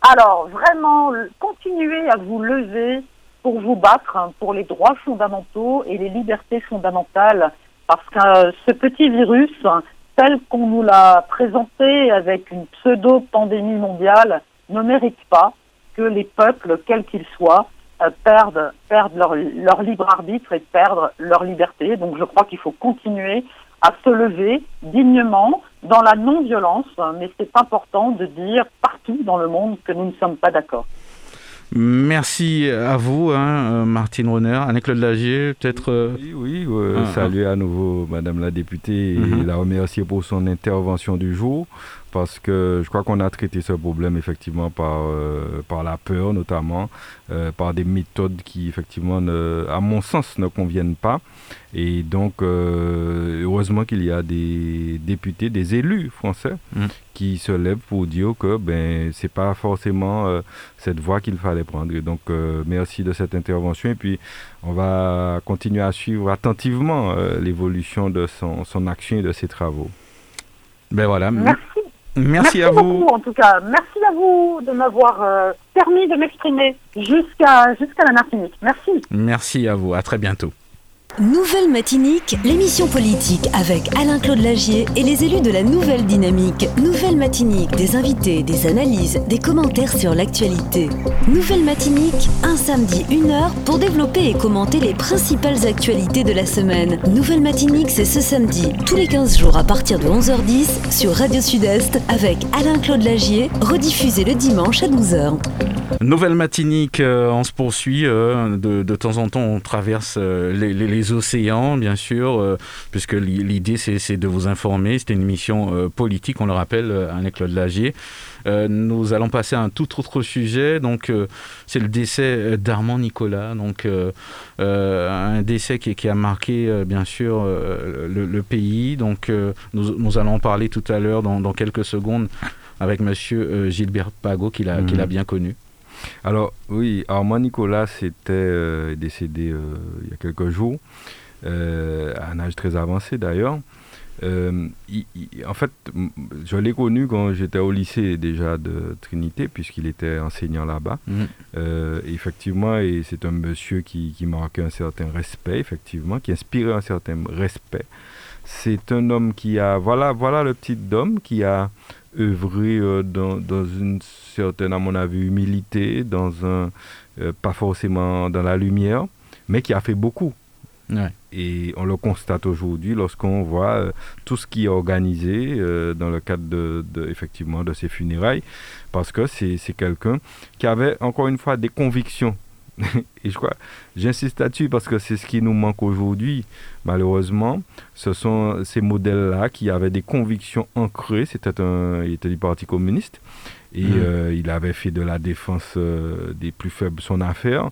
Alors, vraiment, continuez à vous lever pour vous battre pour les droits fondamentaux et les libertés fondamentales, parce que ce petit virus, tel qu'on nous l'a présenté avec une pseudo-pandémie mondiale, ne mérite pas que les peuples, quels qu'ils soient, euh, perdent, perdent leur, leur libre arbitre et perdent leur liberté. Donc je crois qu'il faut continuer à se lever dignement dans la non-violence, mais c'est important de dire partout dans le monde que nous ne sommes pas d'accord. Merci à vous, hein, euh, Martine Ronner. Anne-Claude Lagier, peut-être. Euh, oui, oui euh, ah, salut ah. à nouveau Madame la députée et mhm. la remercier pour son intervention du jour parce que je crois qu'on a traité ce problème effectivement par, euh, par la peur notamment, euh, par des méthodes qui effectivement, à mon sens, ne conviennent pas. Et donc, euh, heureusement qu'il y a des députés, des élus français mm. qui se lèvent pour dire que ben, ce n'est pas forcément cette voie qu'il fallait prendre. Et donc, merci de cette intervention. Et puis, on va continuer à suivre attentivement l'évolution de son, son action et de ses travaux. Ben voilà. Merci. Merci, à vous. Beaucoup, en tout cas, merci à vous de m'avoir euh, permis de m'exprimer jusqu'à jusqu'à la Martinique. Merci. Merci à vous. À très bientôt. Nouvelle Matinique, l'émission politique avec Alain-Claude Lagier et les élus de la Nouvelle Dynamique. Nouvelle Matinique, des invités, des analyses, des commentaires sur l'actualité. Nouvelle Matinique, un samedi, une heure pour développer et commenter les principales actualités de la semaine. Nouvelle Matinique, c'est ce samedi, tous les 15 jours à partir de 11h10 sur Radio Sud-Est avec Alain-Claude Lagier, rediffusé le dimanche à 12h. Nouvelle Matinique, euh, on se poursuit. Euh, de, temps en temps, on traverse euh, les océans, bien sûr, euh, puisque l'idée c'est de vous informer. C'était une mission euh, politique, on le rappelle, euh, à Claude Lagier. nous allons passer à un tout autre sujet. Donc, c'est le décès d'Armand Nicolas. Donc, un décès qui, a marqué, bien sûr, le, pays. Donc, nous, allons en parler tout à l'heure, dans, quelques secondes, avec Monsieur Gilbert Pagot, qu'il a, a mhm. bien connu. Alors oui, Armand Nicolas était euh, décédé euh, il y a quelques jours, euh, à un âge très avancé d'ailleurs. en fait, je l'ai connu quand j'étais au lycée déjà de Trinité, puisqu'il était enseignant là-bas. Mhm. effectivement, et c'est un monsieur qui, qui marquait un certain respect, effectivement, qui inspirait un certain respect. C'est un homme qui a, voilà, voilà le petit homme qui a œuvré dans, dans une certaine, à mon avis, humilité, dans un, euh, pas forcément dans la lumière, mais qui a fait beaucoup Et on le constate aujourd'hui lorsqu'on voit euh, tout ce qui est organisé euh, dans le cadre de, effectivement, de ces funérailles, parce que c'est quelqu'un qui avait encore une fois des convictions. et je crois, j'insiste là-dessus parce que c'est ce qui nous manque aujourd'hui. Malheureusement, ce sont ces modèles-là qui avaient des convictions ancrées. C'était un, il était du Parti communiste et mmh. euh, il avait fait de la défense des plus faibles son affaire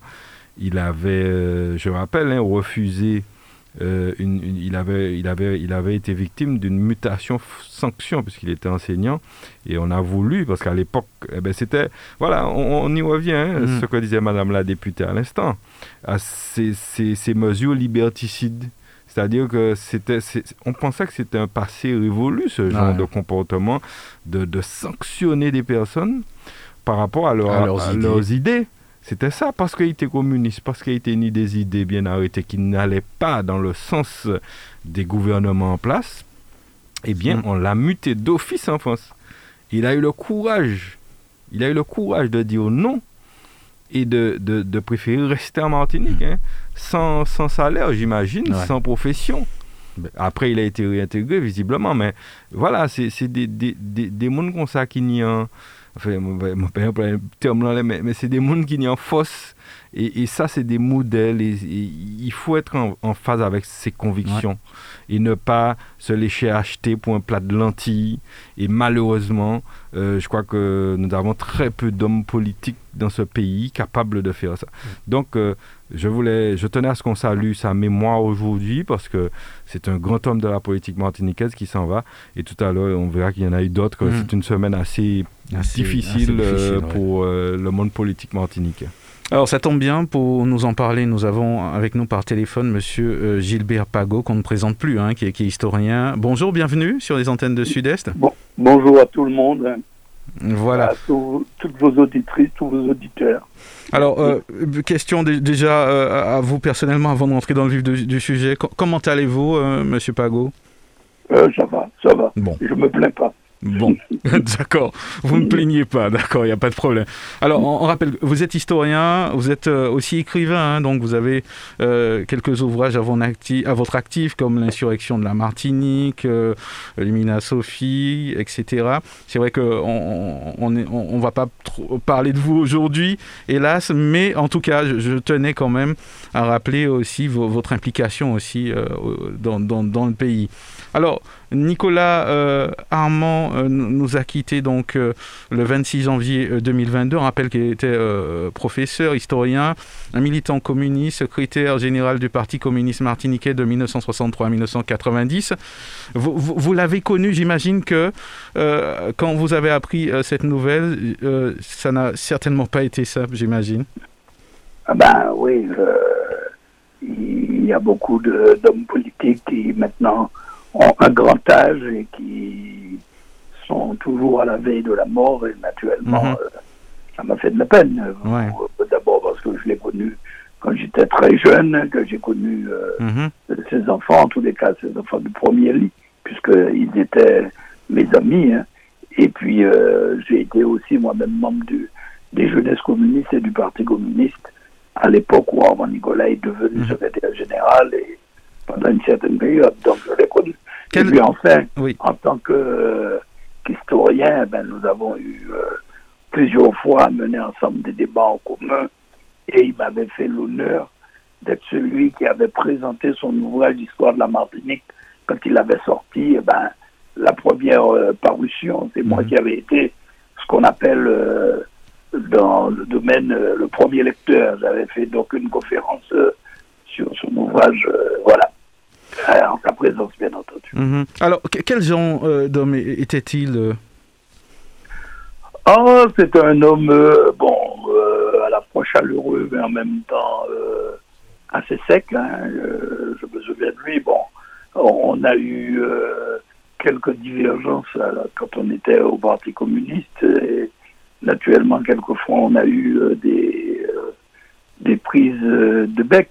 il avait, euh, je rappelle, hein, refusé. Euh, une, il, avait, il, avait, il avait été victime d'une mutation sanction puisqu'il était enseignant et on a voulu parce qu'à l'époque eh ben, c'était voilà on, y revient hein, mm. ce que disait madame la députée à l'instant à ces, ces, ces, mesures liberticides c'est-à-dire que c'était, on pensait que c'était un passé révolu, ce genre de comportement, de, de, sanctionner des personnes par rapport à, leurs idées. C'était ça, parce qu'il était communiste, parce qu'il était ni des idées bien arrêtées qui n'allaient pas dans le sens des gouvernements en place, eh bien, mm. on l'a muté d'office en France. Il a eu le courage, il a eu le courage de dire non et de, de, préférer rester en Martinique, mm. hein, sans, sans, salaire, j'imagine, sans profession. Après, il a été réintégré, visiblement, mais voilà, c'est des, des, des, des mondes comme ça qui n'y ont enfin, mon père terme mais, mais c'est des mondes qui n'y en fausse. Et, et, ça, c'est des modèles. Et, il faut être en, phase avec ses convictions et ne pas se laisser acheter pour un plat de lentilles. Et malheureusement, euh, je crois que nous avons très peu d'hommes politiques dans ce pays capables de faire ça. Donc, euh, je voulais, je tenais à ce qu'on salue sa mémoire aujourd'hui parce que c'est un grand homme de la politique martiniquaise qui s'en va. Et tout à l'heure, on verra qu'il y en a eu d'autres. Mm. C'est une semaine assez, difficile, euh, pour le monde politique martiniquais. Alors ça tombe bien pour nous en parler. Nous avons avec nous par téléphone Monsieur euh, Gilbert Pagot qu'on ne présente plus, hein, qui, est, historien. Bonjour, bienvenue sur les antennes de Sud-Est. bonjour à tout le monde. Voilà. À toutes vos auditrices, tous vos auditeurs. Alors, euh, question déjà euh, à vous personnellement avant d'entrer dans le vif du, sujet. comment allez-vous, Monsieur Pagot? Ça va, ça va. Bon. Je me plains pas. Bon, d'accord. Vous ne plaignez pas, d'accord, il n'y a pas de problème. Alors, on, rappelle, vous êtes historien, vous êtes euh, aussi écrivain, hein, donc vous avez euh, quelques ouvrages à, votre actif, comme L'insurrection de la Martinique, euh, Lumina Sophie, etc. C'est vrai qu'on on ne on, va pas trop parler de vous aujourd'hui, hélas, mais en tout cas, je, tenais quand même à rappeler aussi votre implication aussi dans le pays. Alors, Nicolas euh, Armand euh, nous a quittés donc euh, le 26 janvier 2022. On rappelle qu'il était professeur, historien, un militant communiste, secrétaire général du Parti communiste martiniquais de 1963 à 1990. Vous, l'avez connu, j'imagine que quand vous avez appris cette nouvelle, ça n'a certainement pas été simple, j'imagine. Ah ben oui, il y a beaucoup d'hommes politiques qui maintenant ont un grand âge et qui sont toujours à la veille de la mort et naturellement mhm. euh, ça m'a fait de la peine. Euh, d'abord parce que je l'ai connu quand j'étais très jeune, que j'ai connu euh, mhm. ses enfants, en tous les cas ses enfants du premier lit, puisqu'ils étaient mes amis. Hein. Et puis j'ai été aussi moi-même membre du, des jeunesses communistes et du Parti communiste à l'époque où Armand Nicolas est devenu mhm. secrétaire général et pendant une certaine période. Donc je l'ai connu. Et puis enfin, en tant qu'historien, ben, nous avons eu euh, plusieurs fois mené ensemble des débats en commun et il m'avait fait l'honneur d'être celui qui avait présenté son ouvrage d'histoire de la Martinique quand il avait sorti eh ben, la première euh, parution. C'est moi mhm. qui avais été ce qu'on appelle euh, dans le domaine le premier lecteur. J'avais fait donc une conférence sur son ouvrage. voilà. Euh, en sa présence, bien entendu. Mhm. Alors, quel genre euh, d'homme était-il euh? Oh, c'est un homme, bon, à la fois chaleureux, mais en même temps assez sec. Hein, je me souviens de lui. Bon, on a eu quelques divergences quand on était au Parti communiste. Et naturellement, quelquefois, on a eu des, des prises de bec,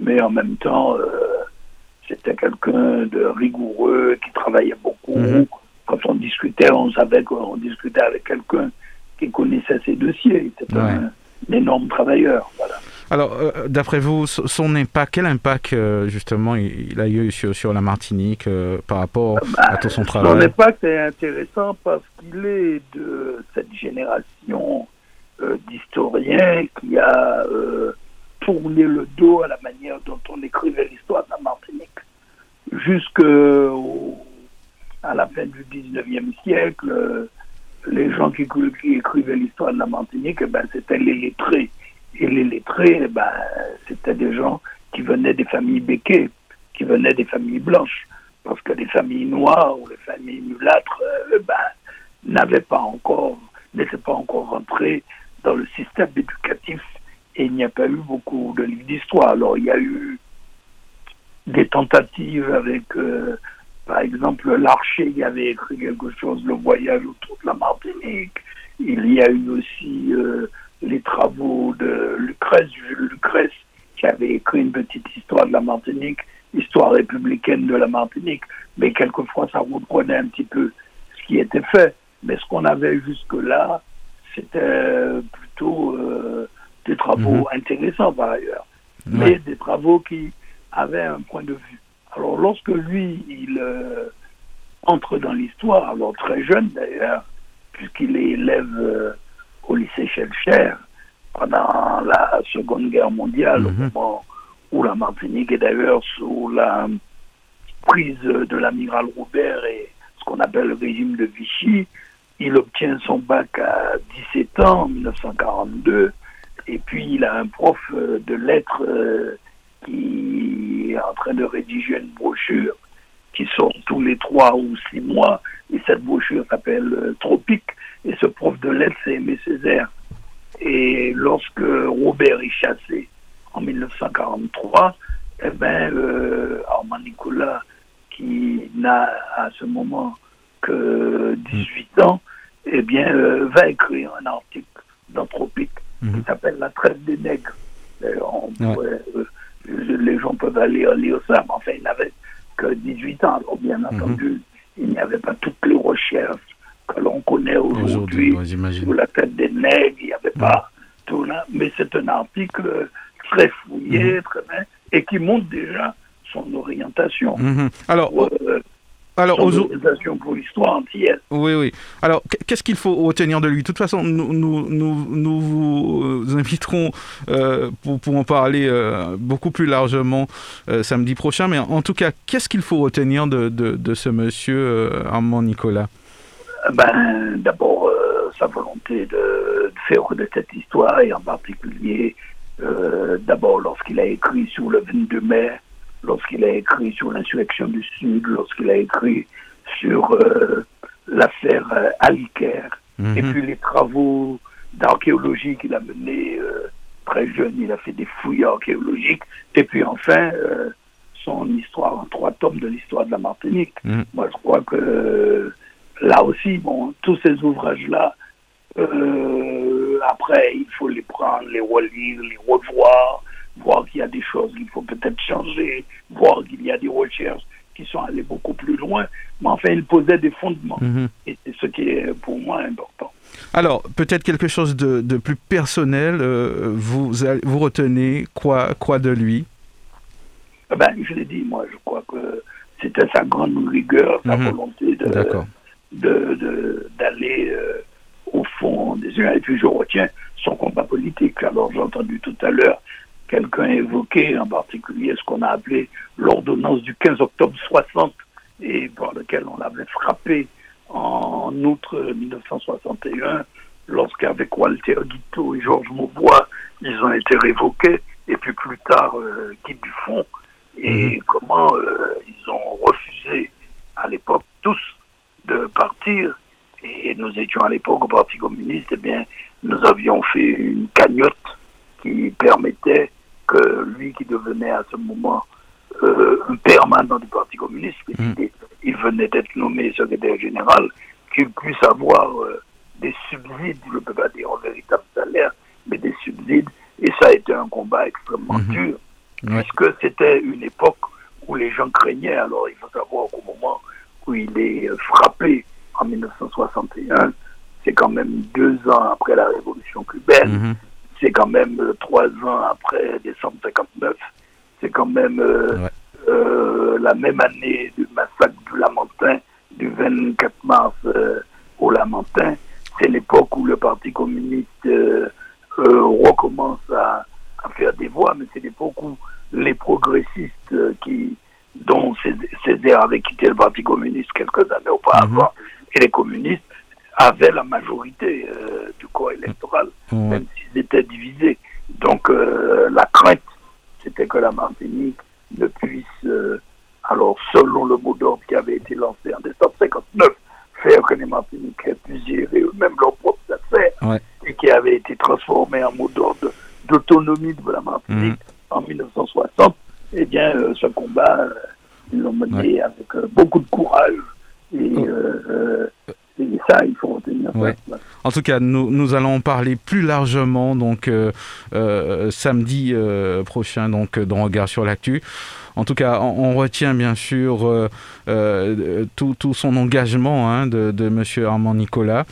mais en même temps, c'était quelqu'un de rigoureux, qui travaillait beaucoup. Mhm. Quand on discutait, on savait qu'on discutait avec quelqu'un qui connaissait ses dossiers. C'était un, énorme travailleur. Voilà. Alors, euh, d'après vous, son impact, quel impact justement il, a eu sur, sur la Martinique par rapport bah, à tout son travail? Son impact est intéressant parce qu'il est de cette génération d'historiens qui a tourné le dos à la manière dont on écrivait l'histoire de la Martinique. Jusqu'à la fin du 19e siècle, les gens qui, écrivaient l'histoire de la Martinique, eh ben, c'était les lettrés. Et les lettrés, eh ben, c'était des gens qui venaient des familles béquées, qui venaient des familles blanches. Parce que les familles noires ou les familles mulâtres euh, ben, n'avaient pas encore, n'étaient pas encore rentrées dans le système éducatif et il n'y a pas eu beaucoup de livres d'histoire. Alors il y a eu des tentatives avec euh, par exemple, l'Archer y avait écrit quelque chose, Le voyage autour de la Martinique. Il y a eu aussi euh, les travaux de Lucrèce, Lucrèce, qui avait écrit une petite histoire de la Martinique, histoire républicaine de la Martinique. Mais quelquefois, ça reprenait un petit peu ce qui était fait. Mais ce qu'on avait jusque-là, c'était plutôt euh, des travaux mhm. intéressants par ailleurs. Mais des travaux qui avaient un point de vue. Alors lorsque lui, il euh, entre dans l'histoire, alors très jeune d'ailleurs, puisqu'il est élève euh, au lycée Schellcher pendant la Seconde Guerre mondiale, au mhm. moment où la Martinique est d'ailleurs sous la prise de l'amiral Robert et ce qu'on appelle le régime de Vichy, il obtient son bac à 17 ans en 1942 et puis il a un prof euh, de lettres qui est en train de rédiger une brochure qui sort tous les trois ou six mois. Et cette brochure s'appelle euh, Tropique. Et ce prof de lettres, c'est Aimé Césaire. Et lorsque Robert est chassé en 1943, eh ben, euh, Armand Nicolas, qui n'a à ce moment que 18 ans, eh bien, euh, va écrire un article dans Tropique qui mhm. s'appelle La traite des nègres. On les gens peuvent aller ça, mais enfin, il n'avait que 18 ans. Alors, bien mhm. entendu, il n'y avait pas toutes les recherches que l'on connaît aujourd'hui sur la tête des nègres, il n'y avait pas tout là. Mais c'est un article très fouillé, mhm. très bien, et qui montre déjà son orientation. Mhm. Alors, euh, alors, aux... pour l'histoire entière. Oui, oui. Alors, qu'est-ce qu'il faut retenir de lui? De toute façon, nous, nous, nous, vous euh, inviterons euh, pour, pour, en parler euh, beaucoup plus largement samedi prochain. Mais en tout cas, qu'est-ce qu'il faut retenir de, de, de ce monsieur Armand Nicolas? Ben, D'abord, sa volonté de, faire de cette histoire, et en particulier, d'abord lorsqu'il a écrit sur le 22 mai lorsqu'il a écrit sur l'insurrection du Sud, lorsqu'il a écrit sur euh, l'affaire euh, Aliker, mhm. et puis les travaux d'archéologie qu'il a menés euh, très jeune, il a fait des fouilles archéologiques, et puis enfin son histoire en trois tomes de l'histoire de la Martinique. Mhm. Moi, je crois que là aussi, bon, tous ces ouvrages-là, après, il faut les prendre, les relire, les revoir, voir qu'il y a des choses qu'il faut peut-être changer, voir qu'il y a des recherches qui sont allées beaucoup plus loin. Mais enfin, il posait des fondements. Mhm. Et c'est ce qui est pour moi important. Alors, peut-être quelque chose de, plus personnel. Euh, vous, vous retenez quoi, quoi de lui? Eh ben, Je l'ai dit, moi, je crois que c'était sa grande rigueur, sa mhm. volonté de, d'aller euh, au fond des yeux. Et puis, je retiens son combat politique. Alors, j'ai entendu tout à l'heure quelqu'un évoqué en particulier ce qu'on a appelé l'ordonnance du 15 octobre 60 et par lequel on l'avait frappé en août 1961 lorsqu'avec Walter Guiteau et Georges Maubois, ils ont été révoqués et puis plus tard euh, Guy Buffon et mhm. comment euh, ils ont refusé à l'époque tous de partir et nous étions à l'époque au Parti communiste, et eh bien nous avions fait une cagnotte qui permettait que lui qui devenait à ce moment euh, un permanent du Parti communiste, mm. il, venait d'être nommé secrétaire général, qu'il puisse avoir euh, des subsides, je ne peux pas dire en véritable salaire, mais des subsides. Et ça a été un combat extrêmement mm-hmm. dur, puisque c'était une époque où les gens craignaient. Alors il faut savoir qu'au moment où il est frappé en 1961, c'est quand même deux ans après la révolution cubaine. Mm-hmm c'est quand même trois ans après décembre 59. C'est quand même la même année du massacre du Lamentin, du 24 mars au Lamentin. C'est l'époque où le Parti communiste recommence à, à, faire des voix, mais c'est l'époque où les progressistes qui dont Césaire avait quitté le Parti communiste quelques années auparavant, mhm. et les communistes avaient la majorité euh, du corps électoral, même s'ils étaient divisés. Donc euh, la crainte, c'était que la Martinique ne puisse, euh, alors selon le mot d'ordre qui avait été lancé en décembre 59, faire que les Martiniquais puissent gérer eux-mêmes leurs propres affaires, et qui avait été transformé en mot d'ordre d'autonomie de la Martinique mhm. en 1960, eh bien, ce combat, ils l'ont mené avec beaucoup de courage. Et, oh. ça, il faut retenir En tout cas, nous, nous, allons parler plus largement donc samedi prochain donc dans Regard sur l'actu. En tout cas, on, retient bien sûr tout, tout, son engagement hein, de, de M. Armand Nicolas.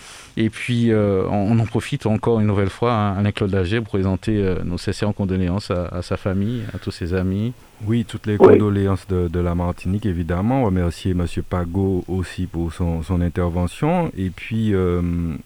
Et puis, on, en profite encore une nouvelle fois, hein, Alain Claude Lager, pour présenter nos sincères condoléances à, à, sa famille, à tous ses amis. Oui, toutes les condoléances de, la Martinique, évidemment. Remercier M. Pagot aussi pour son, intervention. Et puis, euh,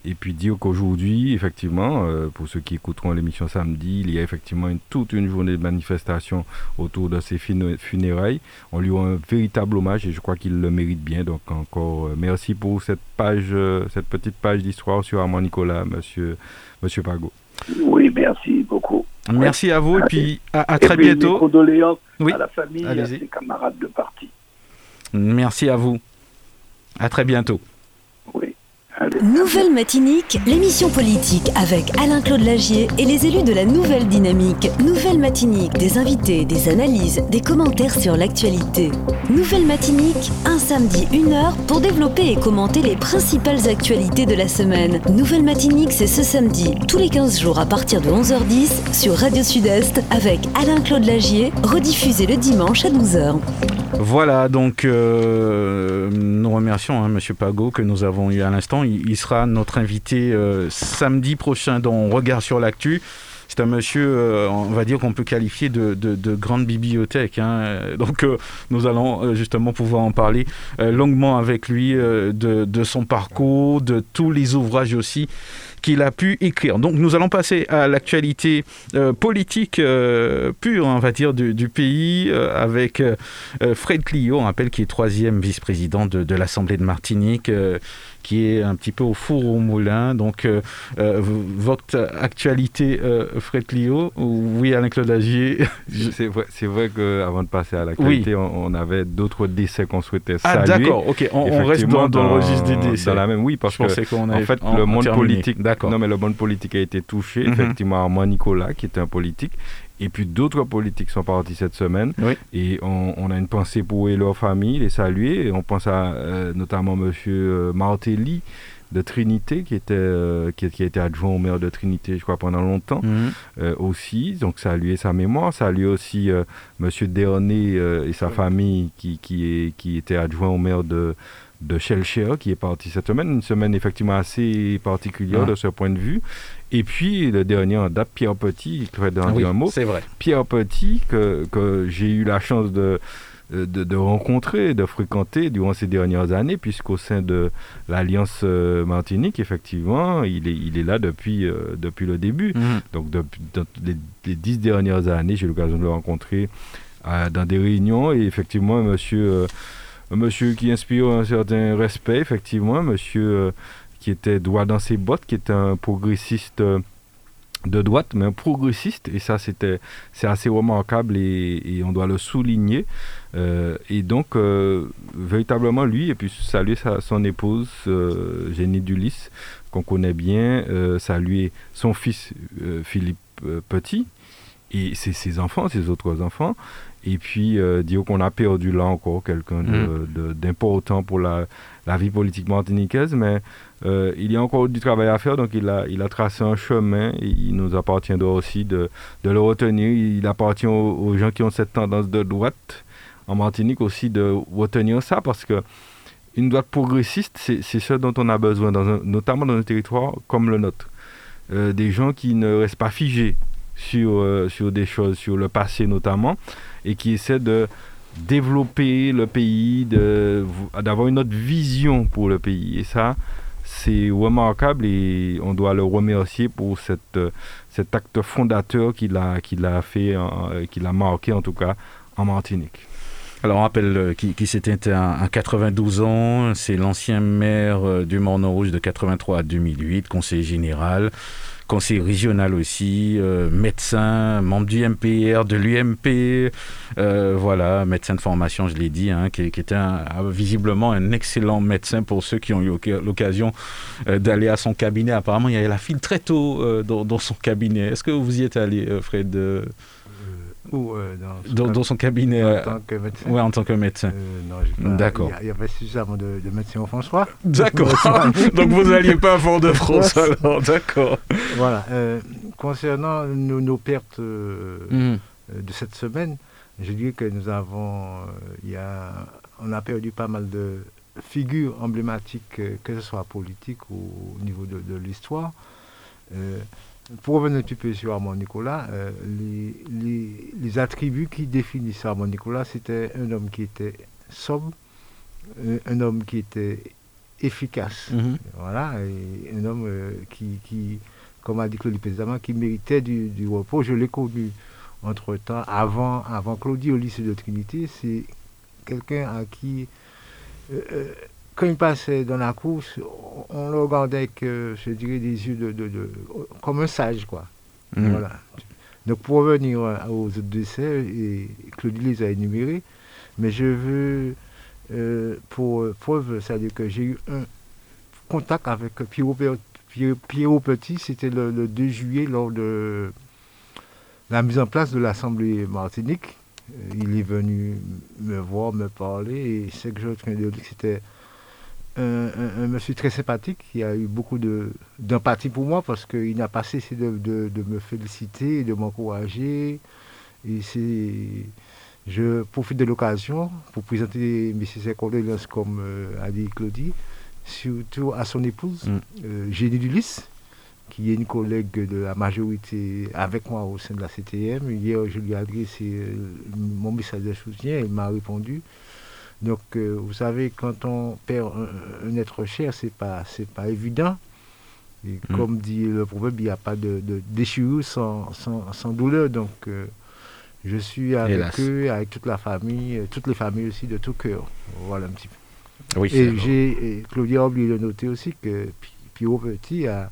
et puis dire qu'aujourd'hui, effectivement, euh, pour ceux qui écouteront l'émission samedi, il y a effectivement une, toute une journée de manifestation autour de ces funérailles. On lui rend un véritable hommage et je crois qu'il le mérite bien. Donc, encore euh, merci pour cette page, cette petite page d'histoire sur Armand Nicolas, M. Monsieur Pagot. Oui, merci beaucoup. Merci à vous et puis à, très bientôt. condoléances à la famille et à ses camarades de parti. Merci à vous. À très bientôt. Nouvelle Matinique, l'émission politique avec Alain-Claude Lagier et les élus de la Nouvelle Dynamique. Nouvelle Matinique, des invités, des analyses, des commentaires sur l'actualité. Nouvelle Matinique, un samedi, une heure pour développer et commenter les principales actualités de la semaine. Nouvelle Matinique, c'est ce samedi, tous les 15 jours à partir de 11h10 sur Radio Sud-Est avec Alain-Claude Lagier, rediffusé le dimanche à 12h. Voilà, donc euh, nous remercions hein, M. Pagot que nous avons eu à l'instant. Il, sera notre invité euh, samedi prochain dans Regard sur l'actu. C'est un monsieur, euh, on va dire qu'on peut qualifier de, grande bibliothèque. Hein. Donc nous allons justement pouvoir en parler longuement avec lui de, son parcours, de tous les ouvrages aussi qu'il a pu écrire. Donc nous allons passer à l'actualité euh, politique euh, pure, on va dire, du, pays euh, avec Fred Clio, on rappelle qu'il est troisième vice-président de, de l'Assemblée de Martinique qui est un petit peu au four au moulin. Donc, euh, euh, votre actualité, euh, Fred Clio, oui, Alain-Claude Agier C'est vrai, vrai qu'avant de passer à l'actualité, on, avait d'autres décès qu'on souhaitait ah, saluer. Ah, d'accord, ok, on, reste dans, le registre des décès. Dans la même, oui, parce que, en fait, le monde politique, non, mais le monde politique a été touché, mhm. effectivement, moi, Nicolas, qui était un politique, et puis d'autres politiques sont partis cette semaine. Et on, a une pensée pour eux et leur famille, les saluer. Et on pense à euh, notamment M. Euh, Martelly de Trinité, qui, était, euh, qui, a été adjoint au maire de Trinité, je crois, pendant longtemps mhm. aussi. Donc saluer sa mémoire. Saluer aussi M. Desharnais et sa famille, qui, qui, est, qui était adjoint au maire de de qui est parti cette semaine, une semaine effectivement assez particulière ah. de ce point de vue. Et puis le dernier en date, Pierre Petit, je vais dire un mot. C'est vrai. Pierre Petit, que, que j'ai eu la chance de, de, de, rencontrer, de fréquenter durant ces dernières années, puisqu'au sein de l'Alliance euh, Martinique, effectivement, il est, il est là depuis, euh, depuis le début. Mhm. Donc, depuis les, dix dernières années, j'ai eu l'occasion de le rencontrer euh, dans des réunions. Et effectivement, monsieur monsieur qui inspire un certain respect, effectivement, monsieur euh, qui était droit dans ses bottes, qui était un progressiste euh, de droite, mais un progressiste, et ça c'était c'est assez remarquable et, on doit le souligner. Euh, et donc véritablement lui, et puis saluer son épouse Jenny Dulis, qu'on connaît bien, saluer son fils Philippe Petit et ses enfants, ses autres enfants, et puis euh, dire qu'on a perdu là encore quelqu'un mm. d'important pour la, la, vie politique martiniquaise, mais euh, il y a encore du travail à faire, donc il a, tracé un chemin et il nous appartiendra aussi de, le retenir. Il appartient aux, gens qui ont cette tendance de droite en Martinique aussi de retenir ça parce que une droite progressiste, c'est ce dont on a besoin, notamment dans un territoire comme le nôtre. des gens qui ne restent pas figés sur, sur des choses, sur le passé notamment, et qui essaient de développer le pays, d'avoir une autre vision pour le pays. Et ça, c'est remarquable et on doit le remercier pour cette, cet acte fondateur qu'il a, qu'il a fait, qu'il a marqué en tout cas en Martinique. Alors on rappelle euh, qui, qui s'est éteint à 92 ans, c'est l'ancien maire euh, du Morne-Rouge de 83 à 2008, conseiller général conseiller régional aussi, euh, médecin, membre du MPR, de l'UMP, voilà, médecin de formation, je l'ai dit, hein, qui, était visiblement un excellent médecin pour ceux qui ont eu l'occasion d'aller à son cabinet. Apparemment, il y avait la file très tôt dans, dans, son cabinet. Est-ce que vous y êtes allé, Fred euh, dans, son cabinet En euh, tant que médecin en tant que médecin. Euh, D'accord. Il y, avait suffisamment de, de médecins en François. D'accord. Donc vous n'alliez pas à Fort-de-France alors, d'accord. Voilà. concernant nos, pertes hmm. de cette semaine, je dirais que nous avons, il y a, on a perdu pas mal de figures emblématiques, que ce soit politique ou au niveau de, de l'histoire. Pour revenir un petit peu sur Armand Nicolas, euh, les, attributs qui définissent Armand Nicolas, c'était un homme qui était sobre, euh, un, homme qui était efficace, mhm. voilà, et un homme euh, qui, comme a dit Claudie Pézama, qui méritait du, repos. Je l'ai connu entre-temps, avant, avant Claudie au lycée de Trinité, c'est quelqu'un à qui quand il passait dans la course, on le regardait avec, euh, je dirais, des yeux de, comme un sage, quoi. Mhm. Voilà. Donc pour revenir aux autres décès, et Claudie les a énumérés, mais je veux, euh, pour preuve, c'est-à-dire que j'ai eu un contact avec Pierrot, Petit, c'était le, 2 juillet lors de la mise en place de l'Assemblée Martinique. Euh, il est venu me voir, me parler, et ce que je train de c'était un, monsieur très sympathique qui a eu beaucoup d'empathie pour moi parce qu'il n'a pas cessé de, me féliciter, de m'encourager. Et je profite de l'occasion pour présenter mes condoléances, comme euh, a dit Claudie, surtout à son épouse, mm. euh, Génie qui est une collègue de la majorité avec moi au sein de la CTM. Hier, je lui ai adressé euh, mon message de soutien, elle m'a répondu. Donc, euh, vous savez, quand on perd un, être cher, c'est pas, c'est pas évident. Et mm. comme dit le proverbe, il n'y a pas de, de déchirure sans, sans, douleur. Donc, euh, je suis avec eux, avec toute la famille, euh, toutes les familles aussi de tout cœur. Voilà un petit peu. Oui, et j'ai, Claudia a oublié de noter aussi que Pierrot Petit a,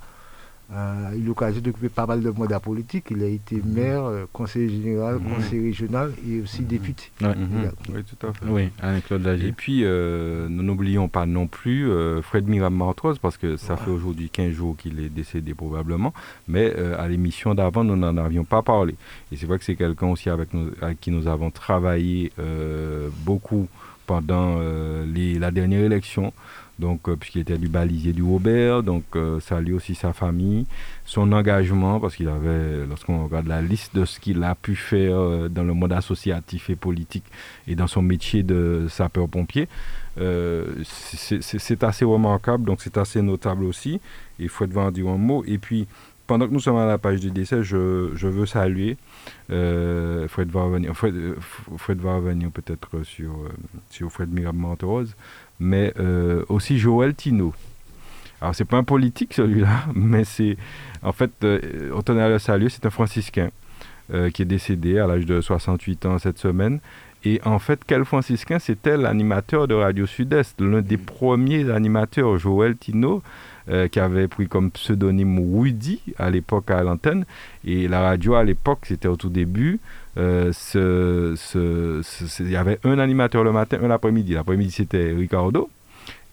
a eu l'occasion d'occuper pas mal de mandats politiques. Il a été mhm. maire, euh, conseiller général, mhm. conseiller régional et aussi mhm. député. Oui, tout à fait. Oui, Claude Et puis, euh, nous n'oublions pas non plus euh, Fred Miram parce que ça fait aujourd'hui 15 jours qu'il est décédé probablement, mais à l'émission d'avant, nous n'en avions pas parlé. Et c'est vrai que c'est quelqu'un aussi avec, nous, avec qui nous avons travaillé beaucoup pendant les, la dernière élection donc euh, puisqu'il était du balisier du Robert, donc euh, ça lui aussi sa famille, son engagement, parce qu'il avait, lorsqu'on regarde la liste de ce qu'il a pu faire euh, dans le monde associatif et politique et dans son métier de sapeur-pompier, c'est assez remarquable, donc c'est assez notable aussi. Il faut devoir en dire un mot. Et puis, pendant que nous sommes à la page du décès, je, veux saluer, Fred va revenir, Fred, va revenir peut-être sur, sur Fred Mirab Monterose, mais euh, aussi Joël Tino. Alors, c'est pas un politique celui-là, mais c'est. En fait, euh, le saluer, c'est un franciscain euh, qui est décédé à l'âge de 68 ans cette semaine. Et en fait, quel franciscain C'était l'animateur de Radio Sud-Est, l'un des premiers animateurs, Joël Tino, qui avait pris comme pseudonyme Woody à l'époque à l'antenne. Et la radio à l'époque, c'était au tout début. Euh, il y avait un animateur le matin, un l'après-midi. L'après-midi, c'était Ricardo.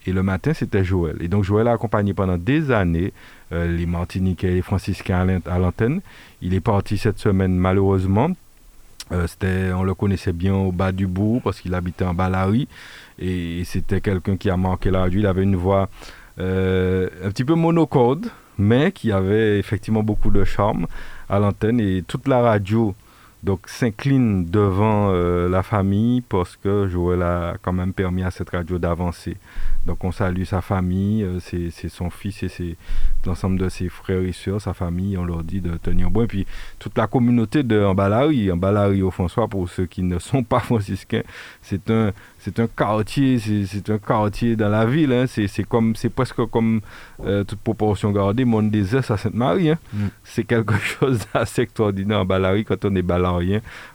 Et le matin, c'était Joël. Et donc, Joël a accompagné pendant des années euh, les Martiniquais et les Franciscains à l'antenne. Il est parti cette semaine, malheureusement. Euh, on le connaissait bien au bas du bourg parce qu'il habitait en Balari. Et, c'était quelqu'un qui a marqué la radio. Il avait une voix un petit peu monocorde, mais qui avait effectivement beaucoup de charme à l'antenne. Et toute la radio donc s'incline devant euh, la famille parce que Joël a quand même permis à cette radio d'avancer. Donc on salue sa famille, euh, c'est son fils et l'ensemble de ses frères et sœurs, sa famille, on leur dit de tenir bon. Et puis toute la communauté de Ambalari, Ambalari au François, pour ceux qui ne sont pas franciscains, c'est un, c'est un quartier, c'est un quartier dans la ville. Hein. C'est comme, c'est presque comme euh, toute proportion gardée, mon désert à Sainte-Marie. Hein. Mm. C'est quelque chose d'assez extraordinaire en Balari quand on est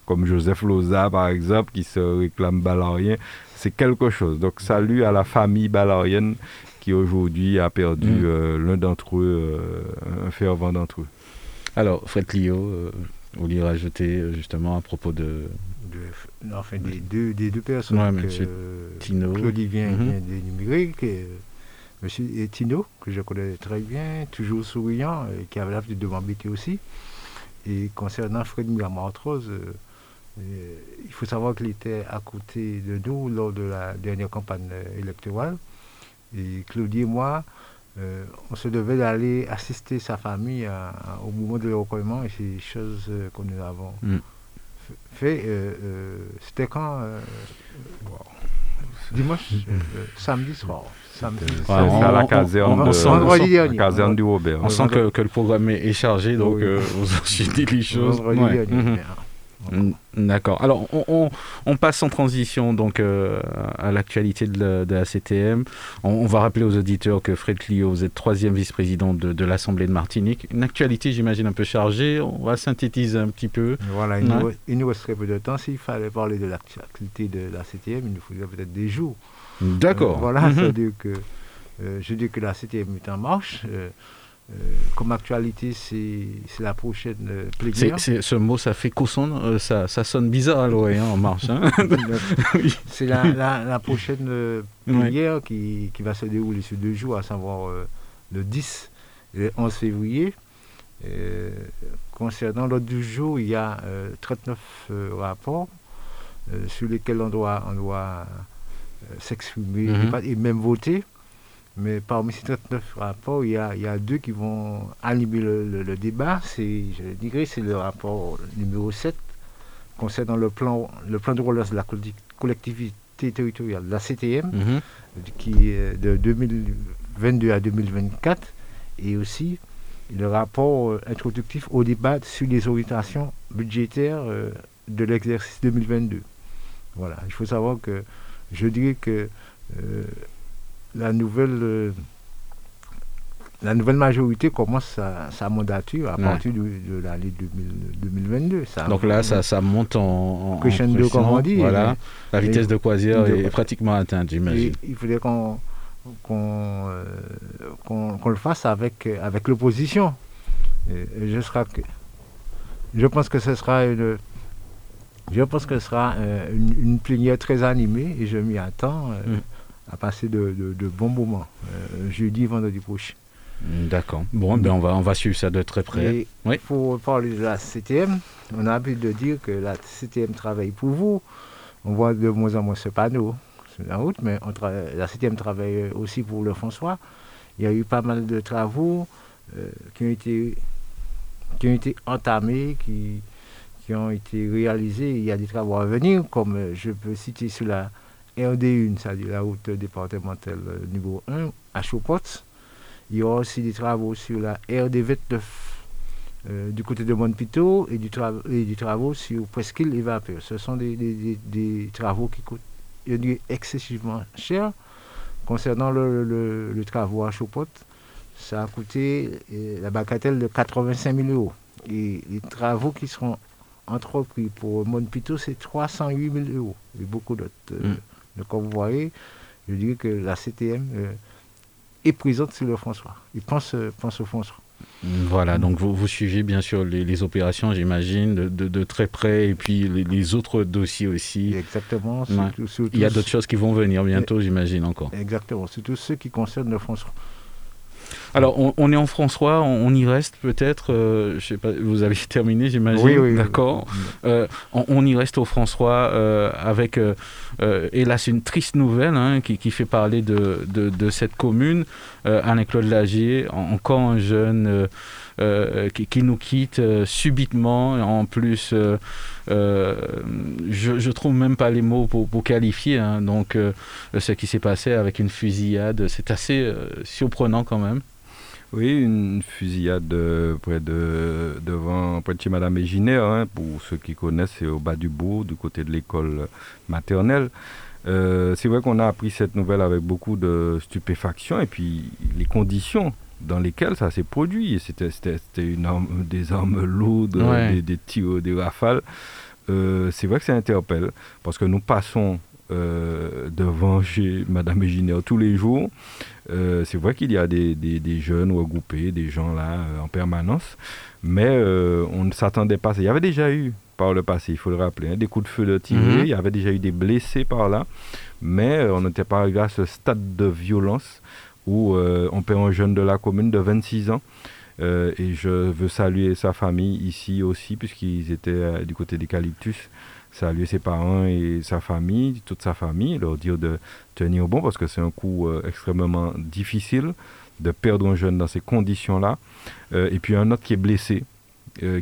comme Joseph Loza par exemple, qui se réclame balarien c'est quelque chose. Donc salut à la famille balarienne qui aujourd'hui a perdu mm. euh, l'un d'entre eux, euh, un fervent d'entre eux. Alors, Fred Clio, euh, vous voulez rajouter justement à propos de... enfin, des deux, des deux personnes que Tino. Claudie vient, mm -hmm. d'énumérer, Monsieur Tino, que je connais très bien, toujours souriant, et qui avait l'habitude de m'embêter aussi. Et concernant Fred Milamartrose, il faut savoir qu'il était à côté de nous lors de la dernière campagne électorale. Et Claudie et moi, euh, on se devait d'aller assister sa famille au moment de recueillement et c'est choses euh, que nous avons mm. fait. Euh, c'était quand Dimanche, samedi soir. Samedi. à la caserne, de, caserne du Robert. On sent que, le programme est chargé, donc vous enchaînez les choses. Mm, d'accord. Alors, on, passe en transition donc euh, à l'actualité de, la CTM. On, va rappeler aux auditeurs que Fred Clio, vous êtes troisième vice-président de, l'Assemblée de Martinique. Une actualité, j'imagine, un peu chargée. On va synthétiser un petit peu. Voilà, il, nous, resterait peu de temps. S'il fallait parler de l'actualité de la CTM, il nous faudrait peut-être des jours. D'accord. Euh, voilà, mm dire que euh, je dis que la CTM est en marche. Euh, comme actualité, c'est la prochaine euh, plénière. ce mot, ça fait cousson, euh, ça, ça, sonne bizarre à l'oreille hein, en marche. Hein. c'est la, la, prochaine plénière qui, qui, va se dérouler sur deux jours, à savoir le 10 et le 11 février. concernant l'ordre du jour, il y a 39 rapports sur lesquels on doit, on doit s'exprimer mhm. et même voter. Mais parmi ces 39 rapports, il y a, il y a deux qui vont animer le, débat. C'est, je dirais, c'est le rapport numéro 7 concernant le plan, le plan de relance de la collectivité territoriale, la CTM, mhm. qui est de 2022 à 2024, et aussi le rapport euh, introductif au débat sur les orientations budgétaires euh, de l'exercice 2022. Voilà, il faut savoir que je dirais que euh, la nouvelle, euh, la nouvelle majorité commence sa, mandature à partir de, l'année 2022. Donc là, ça, ça monte en, en crescendo, comme on dit. Voilà. la vitesse de croisière est pratiquement atteinte, j'imagine. Il faudrait qu'on euh, qu'on le fasse avec, avec l'opposition. Je, je pense que ce sera une, je pense que ce sera euh, une, plénière très animée et je m'y attends. Mm à passer de, de, bons moments, euh, jeudi, vendredi prochain. D'accord. Bon, ben on va, on va suivre ça de très près. Oui. Pour parler de la CTM, on a l'habitude de dire que la CTM travaille pour vous. On voit de moins en moins ce panneau sur la route, mais la CTM travaille aussi pour le François. Il y a eu pas mal de travaux euh, qui, ont été, qui ont été entamés, qui, qui ont été réalisés. Il y a des travaux à venir, comme euh, je peux citer sur la RD1, c'est-à-dire la route départementale niveau 1, à Chopot. Il y aura aussi des travaux sur la RD29 euh, du côté de Montpito et, du et des travaux sur Presqu'île et Vapeur. Ce sont des, travaux qui coûtent excessivement cher. Concernant le, le, travaux à Chopot, ça a coûté euh, la bagatelle de 85 000 euros. Et les travaux qui seront entrepris pour Montpito, c'est 308 000 euros et beaucoup d'autres. Mm. Donc, comme vous voyez, je dirais que la CTM euh, est présente sur le François. Il pense, euh, pense au François. Voilà, donc vous, vous, suivez bien sûr les, opérations, j'imagine, de, de, très près, et puis les, autres dossiers aussi. Exactement. Il y a d'autres choses qui vont venir bientôt, j'imagine encore. Exactement, surtout ceux qui concernent le François. Alors, on, est en François, on, y reste peut-être. je sais pas, vous avez terminé, j'imagine. Oui, oui. D'accord. On, y reste au François avec, hélas, une triste nouvelle hein, qui, qui, fait parler de, de, de cette commune. Anne-Claude Lagier, encore un jeune. Euh, qui, nous quitte euh, subitement. En plus, euh, je, ne trouve même pas les mots pour, qualifier. Hein. donc, ce qui s'est passé avec une fusillade, c'est assez surprenant quand même. Oui, une fusillade près de, devant, près de chez Madame Éginaire, hein, pour ceux qui connaissent, c'est au bas du bourg, du côté de l'école maternelle. c'est vrai qu'on a appris cette nouvelle avec beaucoup de stupéfaction et puis les conditions dans lesquels ça s'est produit. C'était une arme, des armes lourdes, des, des, tirs, des rafales. Euh, c'est vrai que ça interpelle, parce que nous passons euh, devant chez Madame tous les jours. Euh, c'est vrai qu'il y a des, des, des, jeunes regroupés, des gens là en permanence, mais on ne s'attendait pas. Il y avait déjà eu par le passé, il faut le rappeler, hein, des coups de feu de tirés, mhm. il y avait déjà eu des blessés par là, mais on n'était pas arrivé à ce stade de violence où euh, on perd un jeune de la commune de 26 ans. Euh, et je veux saluer sa famille ici aussi, puisqu'ils étaient euh, du côté d'Eucalyptus. Saluer ses parents et sa famille, toute sa famille, leur dire de tenir bon, parce que c'est un coup extrêmement difficile de perdre un jeune dans ces conditions-là. et puis un autre qui est blessé,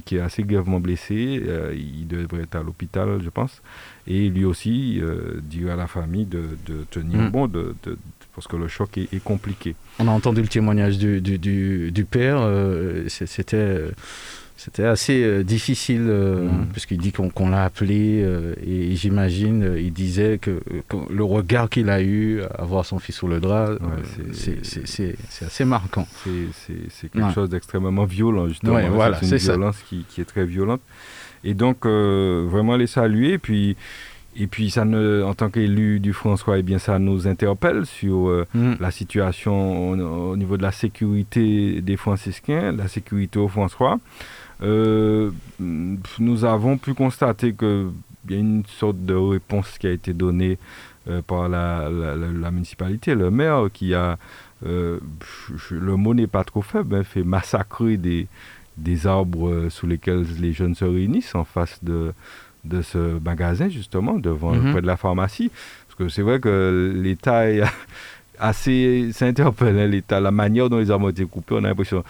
qui est assez gravement blessé. il devrait être à l'hôpital, je pense. Et lui aussi, dire à la famille de, tenir mm. bon, de, parce que le choc est, compliqué. On a entendu le témoignage du, du, du, père, euh, c'était c'était assez euh, difficile euh, mm. puisqu'il dit qu'on l'a appelé et j'imagine il disait que, le regard qu'il a eu à voir son fils sous le drap c'est assez marquant c'est quelque chose d'extrêmement violent justement voilà, c'est une violence qui, qui, est très violente et donc vraiment les saluer puis et puis, ça ne, en tant qu'élu du François, eh bien, ça nous interpelle sur euh, mm. la situation au, niveau de la sécurité des franciscains, la sécurité au François. Euh, nous avons pu constater qu'il y a une sorte de réponse qui a été donnée euh, par la, la, municipalité, le maire, qui a, le mot n'est pas trop faible, hein, fait massacrer des, des arbres sous lesquels les jeunes se réunissent en face de de ce magasin, justement, devant mhm. près de la pharmacie. Parce que c'est vrai que l'État est assez. Ça interpelle, hein, l'État. La manière dont les arbres ont été coupés, on a l'impression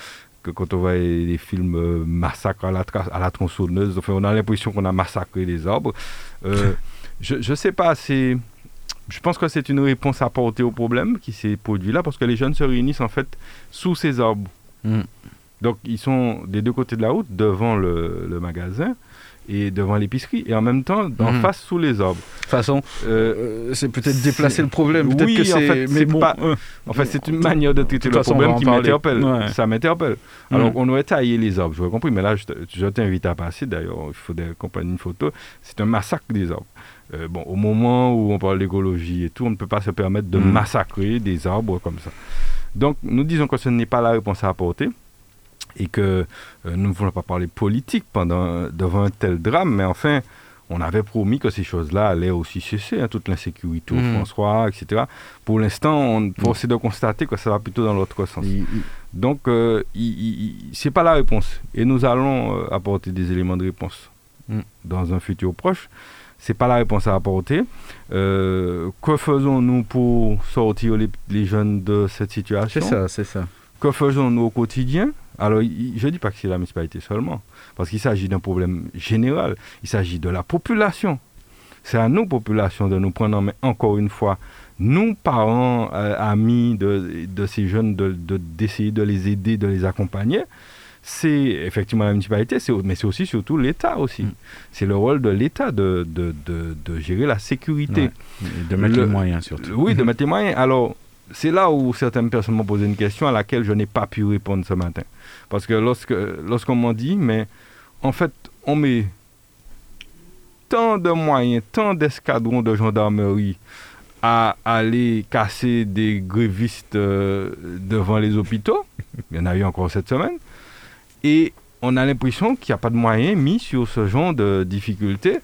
quand on voit les films euh, Massacre à la, à la tronçonneuse, enfin, on a l'impression qu'on a massacré les arbres. Euh, je ne sais pas, c'est. Je pense que c'est une réponse apportée au problème qui s'est produit là, parce que les jeunes se réunissent en fait sous ces arbres. Mm. Donc ils sont des deux côtés de la route, devant le, le magasin et devant l'épicerie et en même temps en mhm. face sous les arbres. De toute façon, euh, euh, c'est peut-être déplacer le problème. oui, que en fait, c'est pas. En fait, c'est une manière de traiter le problème qui m'interpelle. Ça m'interpelle. Mhm. Alors, on aurait taillé les arbres, j'aurais compris, mais là, je, t'invite à passer. D'ailleurs, il faudrait accompagner une photo. C'est un massacre des arbres. Euh, bon, au moment où on parle d'écologie et tout, on ne peut pas se permettre de mhm. massacrer des arbres comme ça. Donc, nous disons que ce n'est pas la réponse à apporter et que euh, nous ne voulons pas parler politique pendant, devant un tel drame, mais enfin, on avait promis que ces choses-là allaient aussi cesser, hein, toute l'insécurité au mmh. François, etc. Pour l'instant, on mmh. essaie de constater que ça va plutôt dans l'autre sens. Donc, euh, ce n'est pas la réponse. Et nous allons euh, apporter des éléments de réponse mmh. dans un futur proche. Ce n'est pas la réponse à apporter. Euh, que faisons-nous pour sortir les, les, jeunes de cette situation? C'est ça, c'est ça. Que faisons-nous au quotidien? Alors, je ne dis pas que c'est la municipalité seulement, parce qu'il s'agit d'un problème général. Il s'agit de la population. C'est à nous, population, de nous prendre en main encore une fois. Nous, parents, euh, amis de, de, ces jeunes, d'essayer de, de, les aider, de les accompagner. C'est effectivement la municipalité, mais c'est aussi surtout l'État aussi. Mm. C'est le rôle de l'État de, de, gérer la sécurité. de mettre les moyens surtout. Oui, de mettre les moyens. Alors, c'est là où certaines personnes m'ont posé une question à laquelle je n'ai pas pu répondre ce matin. Parce que lorsqu'on m'a dit, mais en fait, on met tant de moyens, tant d'escadrons de gendarmerie à aller casser des grévistes euh, devant les hôpitaux, il y en a eu encore cette semaine, et on a l'impression qu'il n'y a pas de moyens mis sur ce genre de difficultés.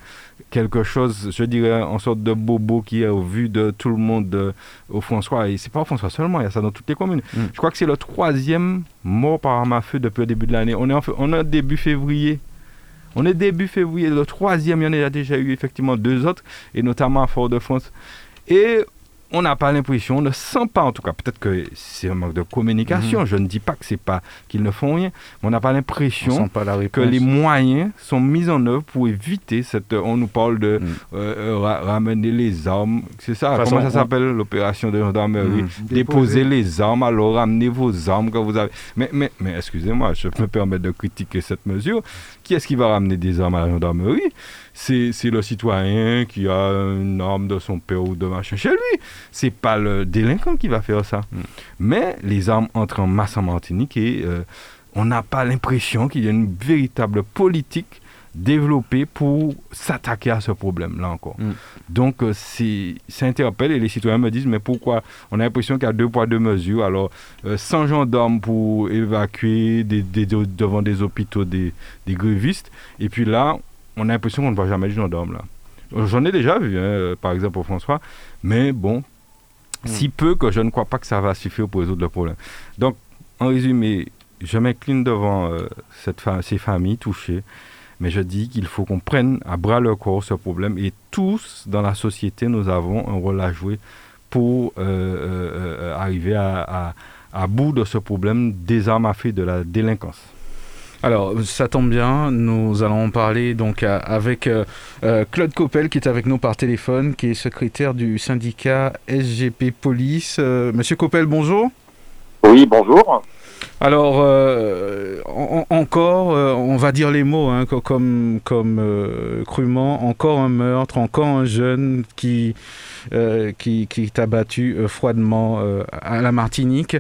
Quelque chose, je dirais, en sorte de bobo qui est au vu de tout le monde au François. Et c'est pas au François seulement, il y a ça dans toutes les communes. Mm. Je crois que c'est le troisième mort par arme à feu depuis le début de l'année. On est, en, on est début février. On est début février. Le troisième, il y en a déjà eu effectivement deux autres, et notamment à Fort-de-France. Et on n'a pas l'impression, on ne sent pas en tout cas, peut-être que c'est un manque de communication, mhm. je ne dis pas que c'est pas qu'ils ne font rien, mais on n'a pas l'impression que les moyens sont mis en œuvre pour éviter cette... On nous parle de mhm. euh, euh, ramener les armes, c'est ça, comment ça s'appelle l'opération de gendarmerie? Mhm. Déposer les armes, alors ramenez vos armes que vous avez... Mais, mais, mais excusez-moi, je me permets de critiquer cette mesure. Qui est-ce qui va ramener des armes à la gendarmerie? C'est le citoyen qui a une arme de son père ou de machin chez lui. C'est pas le délinquant qui va faire ça. Mm. Mais les armes entrent en masse en Martinique et euh, on n'a pas l'impression qu'il y a une véritable politique développée pour s'attaquer à ce problème-là encore. Mm. Donc, euh, ça interpelle et les citoyens me disent, mais pourquoi On a l'impression qu'il y a deux poids, deux mesures? Alors, 100 euh, gendarmes pour évacuer devant des hôpitaux des, des grévistes. Et puis là, on a l'impression qu'on ne voit jamais de gendarmes là. J'en ai déjà vu, hein, par exemple pour François, mais bon, hmm. si peu que je ne crois pas que ça va suffire pour résoudre le problème. Donc, en résumé, je m'incline devant euh, cette ces familles touchées, mais je dis qu'il faut qu'on prenne à bras le corps ce problème et tous dans la société, nous avons un rôle à jouer pour euh, euh, arriver à, à bout de ce problème des armes à feu de la délinquance. Alors, ça tombe bien, nous allons en parler donc avec euh, euh, Claude Coppel qui est avec nous par téléphone, qui est secrétaire du syndicat SGP Police. Euh, monsieur Coppel, bonjour. Oui, bonjour. Alors, encore, on va dire les mots, hein, comme, comme crûment, encore un meurtre, encore un jeune qui, qui, qui est abattu froidement à la Martinique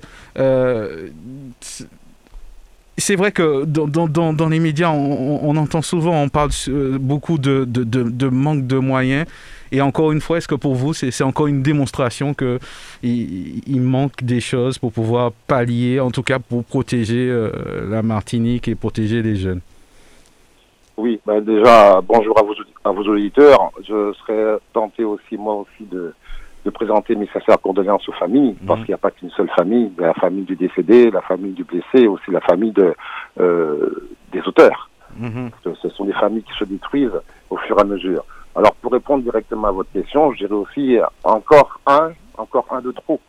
c'est vrai que dans, les médias, on, entend souvent, on parle euh, beaucoup de, de, manque de moyens. Et encore une fois, est-ce que pour vous, c'est encore une démonstration qu'il il manque des choses pour pouvoir pallier, en tout cas pour protéger euh, la Martinique et protéger les jeunes? Oui, ben déjà, bonjour à vos, à vos auditeurs. Je serais tenté aussi, moi aussi, de, de présenter mes sincères condoléances aux familles, mhm. parce qu'il n'y a pas qu'une seule famille, la famille du décédé, la famille du blessé, aussi la famille de, euh, des auteurs. Mhm. ce sont des familles qui se détruisent au fur et à mesure. Alors pour répondre directement à votre question, je dirais aussi encore un, encore un de trop.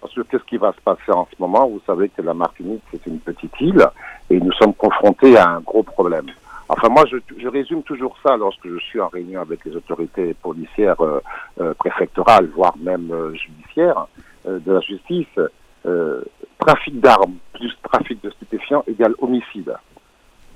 Parce que qu'est-ce qui va se passer en ce moment? Vous savez que la Martinique, c'est une petite île et nous sommes confrontés à un gros problème. Enfin, moi, je, je, résume toujours ça lorsque je suis en réunion avec les autorités policières euh, euh préfectorales, voire même euh, judiciaires, euh, de la justice. trafic d'armes plus trafic de stupéfiants égale homicide.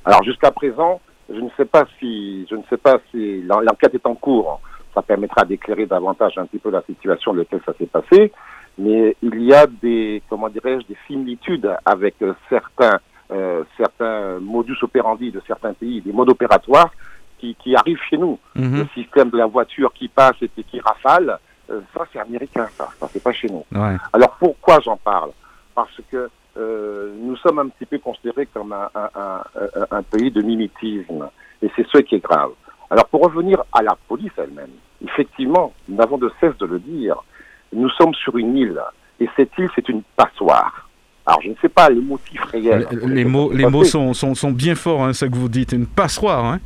Alors jusqu'à présent, je ne sais pas si, je ne sais pas si l'enquête est en cours. Ça permettra d'éclairer davantage un petit peu la situation dans laquelle ça s'est passé. Mais il y a des, comment dirais-je, des similitudes avec certains euh, certains modus operandi de certains pays, des modes opératoires qui, qui arrivent chez nous. Mhm. Le système de la voiture qui passe et qui rafale, euh, ça c'est américain, ça, ça c'est pas chez nous. Alors pourquoi j'en parle? Parce que euh, nous sommes un petit peu considérés comme un, un, un, un pays de mimétisme, et c'est ce qui est grave. Alors pour revenir à la police elle-même, effectivement, nous n'avons de cesse de le dire, nous sommes sur une île, et cette île c'est une passoire. Alors, je ne sais pas les motifs réels. Les, mots, les mots sont, sont, sont, bien forts, hein, ça que vous dites. Une passoire, hein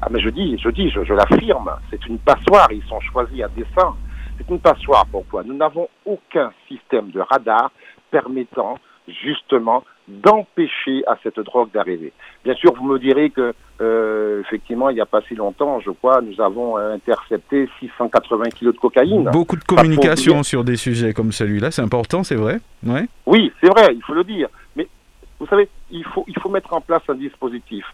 Ah, mais je dis, je dis, je, l'affirme. C'est une passoire. Ils sont choisis à dessein. C'est une passoire. Pourquoi Nous n'avons aucun système de radar permettant justement d'empêcher à cette drogue d'arriver. Bien sûr, vous me direz que euh, effectivement, il n'y a pas si longtemps, je crois, nous avons intercepté 680 kilos de cocaïne. Beaucoup de communication sur des sujets comme celui-là, c'est important, c'est vrai ouais. Oui, c'est vrai, il faut le dire. Mais vous savez, il faut, il faut mettre en place un dispositif.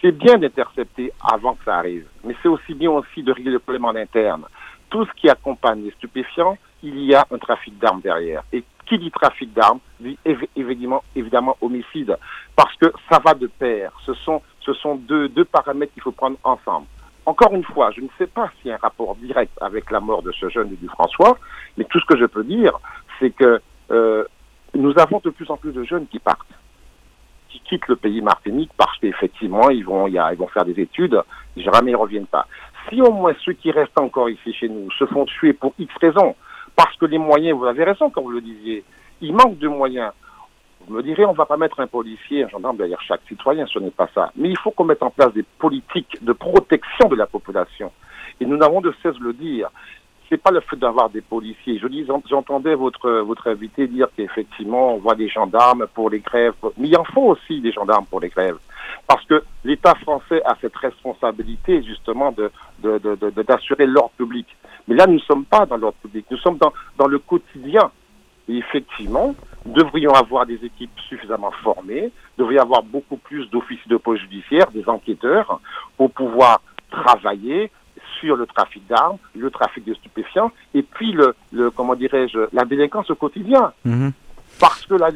C'est bien d'intercepter avant que ça arrive, mais c'est aussi bien aussi de régler le problème en interne. Tout ce qui accompagne les stupéfiants, il y a un trafic d'armes derrière. Et qui dit trafic d'armes dit évidemment, homicide, parce que ça va de pair. Ce sont ce sont deux, deux paramètres qu'il faut prendre ensemble. Encore une fois, je ne sais pas s'il y a un rapport direct avec la mort de ce jeune du François, mais tout ce que je peux dire, c'est que euh, nous avons de plus en plus de jeunes qui partent, qui quittent le pays Martinique parce qu'effectivement, ils vont, ils vont faire des études, jamais ils reviennent pas. Si au moins ceux qui restent encore ici chez nous se font tuer pour X raisons, parce que les moyens, vous avez raison quand vous le disiez, il manque de moyens. Vous me direz, on ne va pas mettre un policier, un gendarme derrière chaque citoyen, ce n'est pas ça. Mais il faut qu'on mette en place des politiques de protection de la population. Et nous n'avons de cesse de le dire c'est pas le fait d'avoir des policiers. Je j'entendais votre votre invité dire qu'effectivement on voit des gendarmes pour les grèves, mais il en faut aussi des gendarmes pour les grèves, parce que l'État français a cette responsabilité justement de d'assurer l'ordre public. Mais là, nous ne sommes pas dans l'ordre public, nous sommes dans dans le quotidien. Et effectivement, nous devrions avoir des équipes suffisamment formées, devrions avoir beaucoup plus d'officiers de police judiciaire, des enquêteurs, pour pouvoir travailler, sur le trafic d'armes, le trafic de stupéfiants, et puis le, le comment dirais-je, la délinquance au quotidien. Mhm. Parce que la,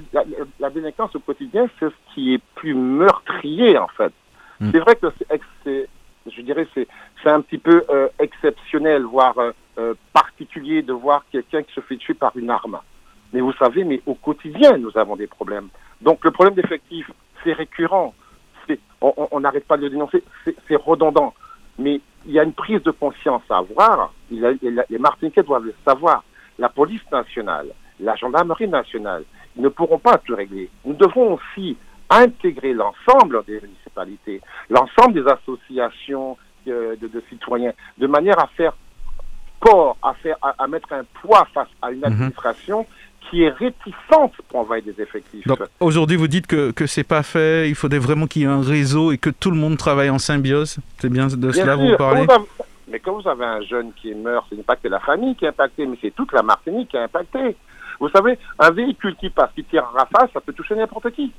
la, délinquance au quotidien, c'est ce qui est plus meurtrier, en fait. Mhm. C'est vrai que c'est, je dirais, c'est, c'est un petit peu euh, exceptionnel, voire euh, euh, particulier de voir quelqu'un qui se fait tuer par une arme. Mais vous savez, mais au quotidien, nous avons des problèmes. Donc le problème d'effectif, c'est récurrent. On n'arrête pas de le dénoncer, c'est redondant. Mais il y a une prise de conscience à avoir. les Martiniquais doivent le savoir. La police nationale, la gendarmerie nationale, ils ne pourront pas tout régler. Nous devons aussi intégrer l'ensemble des municipalités, l'ensemble des associations de, citoyens, de manière à faire corps, à, faire, à, mettre un poids face à une mhm. administration qui est réticente pour envoyer des effectifs. aujourd'hui, vous dites que ce n'est pas fait, il faudrait vraiment qu'il y ait un réseau et que tout le monde travaille en symbiose. C'est bien de cela que vous parlez Mais quand vous avez un jeune qui meurt, ce n'est pas que la famille qui est impactée, mais c'est toute la Martinique qui est impactée. Vous savez, un véhicule qui passe, qui tire en rafale, ça peut toucher n'importe qui.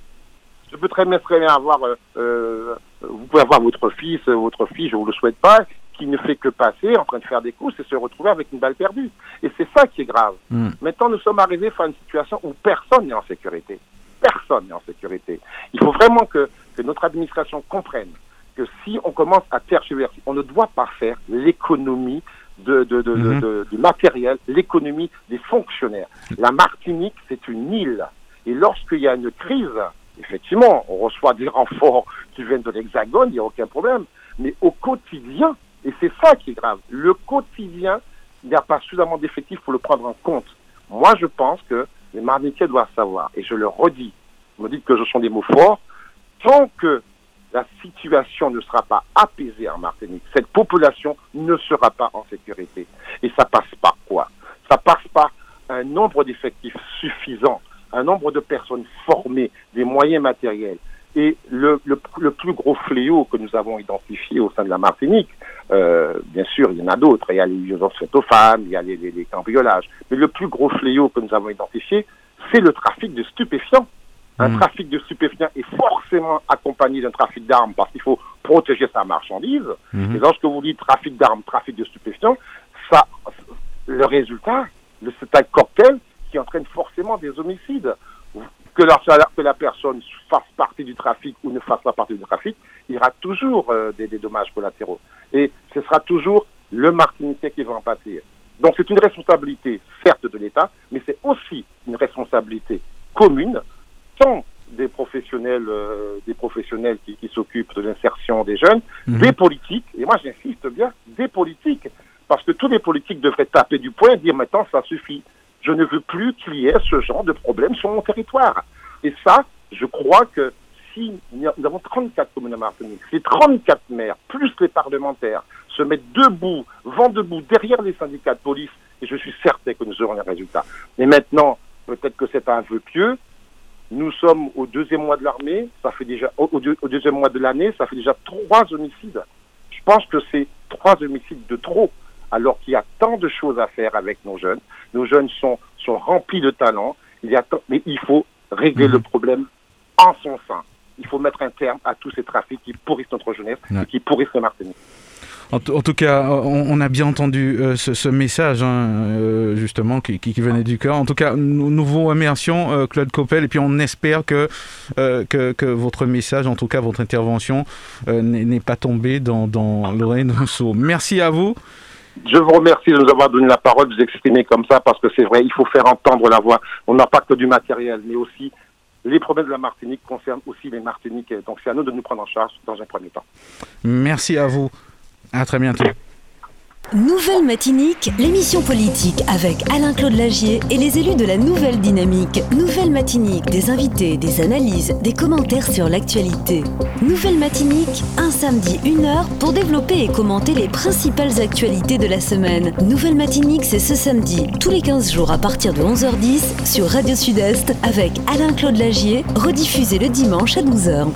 Je peux très bien, très bien avoir, euh, euh, vous pouvez avoir votre fils, votre fille, je ne vous le souhaite pas, qui ne fait que passer en train de faire des courses et se retrouver avec une balle perdue. Et c'est ça qui est grave. Hmm. Maintenant, nous sommes arrivés à une situation où personne n'est en sécurité. Personne n'est en sécurité. Il faut vraiment que, que notre administration comprenne que si on commence à tergiverser, on ne doit pas faire l'économie de, de, de, hmm. du matériel, l'économie des fonctionnaires. La Martinique, c'est une île. Et lorsqu'il y a une crise, effectivement, on reçoit des renforts qui viennent de l'Hexagone, il n'y a aucun problème. Mais au quotidien, et c'est ça qui est grave. Le quotidien, il n'y a pas suffisamment d'effectifs pour le prendre en compte. Moi, je pense que les Martiniquais doivent savoir, et je le redis, vous me dites que ce sont des mots forts, tant que la situation ne sera pas apaisée en Martinique, cette population ne sera pas en sécurité. Et ça passe par quoi? Ça passe par un nombre d'effectifs suffisant, un nombre de personnes formées, des moyens matériels. Et le, le plus gros fléau que nous avons identifié au sein de la Martinique, euh, bien sûr, il y en a d'autres. Il y a les violences faites aux femmes, il y a les, les, cambriolages. Mais le plus gros fléau que nous avons identifié, c'est le trafic de stupéfiants. Un mmh. trafic de stupéfiants est forcément accompagné d'un trafic d'armes parce qu'il faut protéger sa marchandise. Mmh. Et lorsque vous dites trafic d'armes, trafic de stupéfiants, ça, le résultat, c'est un cocktail qui entraîne forcément des homicides que la, que la personne fasse partie du trafic ou ne fasse pas partie du trafic, il y aura toujours euh, des, dommages collatéraux. Et ce sera toujours le Martiniquais qui va en pâtir. Donc c'est une responsabilité, certes, de l'État, mais c'est aussi une responsabilité commune, tant des professionnels, euh, des professionnels qui, s'occupent de l'insertion des jeunes, mhm. des politiques, et moi j'insiste bien, des politiques, parce que tous les politiques devraient taper du poing et dire maintenant ça suffit. Je ne veux plus qu'il y ait ce genre de problème sur mon territoire. Et ça, je crois que si nous avons 34 communes à Martinique, ces 34 maires, plus les parlementaires, se mettent debout, vent debout, derrière les syndicats de police, et je suis certain que nous aurons les résultats. Mais maintenant, peut-être que c'est un vœu pieux, nous sommes au deuxième mois de l'armée, ça fait déjà au deuxième mois de l'année, ça fait déjà trois homicides. Je pense que c'est trois homicides de trop, alors qu'il y a tant de choses à faire avec nos jeunes. Nos jeunes sont, sont remplis de talent, il y a mais il faut régler mhm. le problème en son sein. Il faut mettre un terme à tous ces trafics qui pourrissent notre jeunesse et qui pourrissent le Martinique. En, tout cas, on, a bien entendu euh, ce, message, hein, euh, justement, qui, venait du cœur. En tout cas, nous, vous remercions, euh, Claude Coppel, et puis on espère que, que, votre message, en tout cas votre intervention, n'est pas tombé dans, dans l'oreille d'un sourd. Merci à vous. Je vous remercie de nous avoir donné la parole, de vous exprimer comme ça, parce que c'est vrai, il faut faire entendre la voix. On n'a pas que du matériel, mais aussi les problèmes de la Martinique concernent aussi les Martiniquais. Donc c'est à nous de nous prendre en charge dans un premier temps. Merci à vous. À très bientôt. Nouvelle Matinique, l'émission politique avec Alain-Claude Lagier et les élus de la Nouvelle Dynamique. Nouvelle Matinique, des invités, des analyses, des commentaires sur l'actualité. Nouvelle Matinique, un samedi, une heure pour développer et commenter les principales actualités de la semaine. Nouvelle Matinique, c'est ce samedi, tous les 15 jours à partir de 11h10 sur Radio Sud-Est avec Alain-Claude Lagier, rediffusé le dimanche à 12h.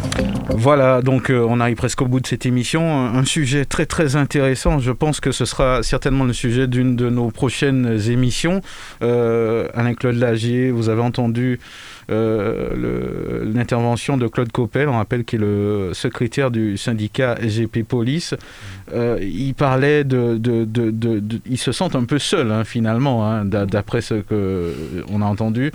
Voilà, donc euh, on arrive presque au bout de cette émission. Un sujet très très intéressant. Je pense que ce sera certainement le sujet d'une de nos prochaines émissions. Euh, Alain-Claude Lagier, vous avez entendu euh, l'intervention de Claude Coppel, on rappelle qu'il est le secrétaire du syndicat SGP Police. Euh, il parlait de, de, se sent un peu seul, hein, finalement, hein, d'après ce qu'on a entendu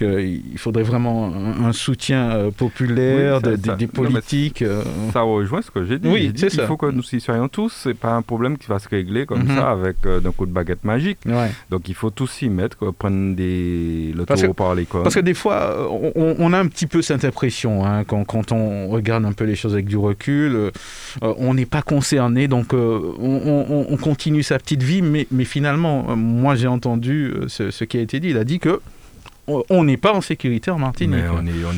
il faudrait vraiment un, soutien euh, populaire, des politiques. Euh. ça rejoint ce que j'ai dit. Oui, c'est ça. Il faut que nous y soyons tous. C'est pas un problème qui va se régler comme mhm. ça avec euh, d'un coup de baguette magique. Donc il faut tous s'y mettre, prendre des, le taureau par les cornes. Parce que des fois, on, a un petit peu cette impression, hein, quand, quand, on regarde un peu les choses avec du recul, on n'est pas concerné, donc on, on, continue sa petite vie, mais, mais finalement, moi j'ai entendu ce, ce qui a été dit. Il a dit que on n'est pas en sécurité en Martinique.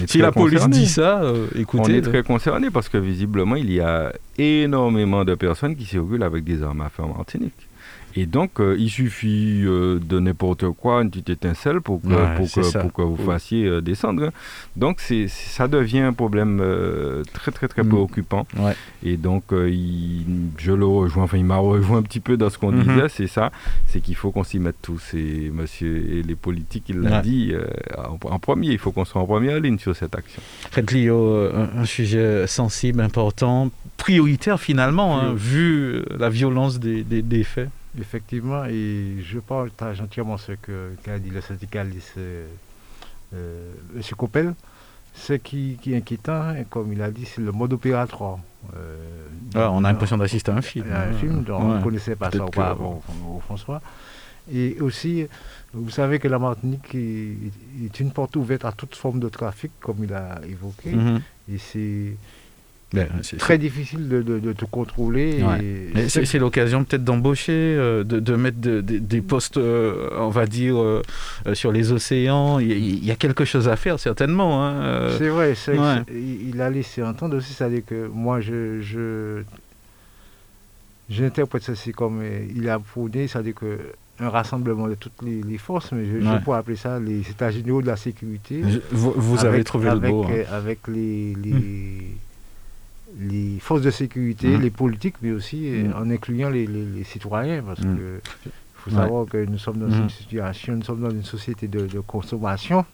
si la police dit ça, euh, écoutez. On est très concerné parce que visiblement, il y a énormément de personnes qui circulent avec des armes à feu en Martinique. Et donc, euh, il suffit euh, de n'importe quoi, une petite étincelle pour que, pour que, pour que, vous fassiez euh, descendre. Donc, c'est, ça devient un problème très, très, très mm. préoccupant. Et donc, je le rejoins, enfin, il m'a rejoint un petit peu dans ce qu'on mm-hmm. disait, c'est ça, c'est qu'il faut qu'on s'y mette tous. Et monsieur, et les politiques, il l'a dit en, premier, il faut qu'on soit en première ligne sur cette action. Fred Lio, un, sujet sensible, important, prioritaire finalement, hein, vu la violence des, des, des faits. Effectivement, et je partage entièrement ce qu'a dit le syndicaliste euh, M. Coppel. Ce qui, est inquiétant, comme il a dit, c'est le mode opératoire. Euh, ah, on a l'impression d'assister à un film. un film, dont on ne connaissait pas ça auparavant au, François. Et aussi, vous savez que la Martinique est, une porte ouverte à toute forme de trafic, comme il a évoqué. Mm-hmm. Et c'est ben, c'est très difficile de, de, te contrôler. C'est l'occasion peut-être d'embaucher, euh, de, de, mettre des postes, euh, on va dire, euh, sur les océans. Il, y a quelque chose à faire, certainement. Hein, c'est vrai, il a laissé entendre aussi, c'est-à-dire que moi, je, je j'interprète ceci comme il a prôné, c'est-à-dire que un rassemblement de toutes les, forces, mais je, pourrais appeler ça les états généraux de la sécurité. vous, avez trouvé le beau. Hein. Avec les, les hum les forces de sécurité, mhm. les politiques, mais aussi euh, mhm. en incluant les, citoyens, parce mhm. que faut savoir que nous sommes dans une situation, nous sommes dans une société de, consommation,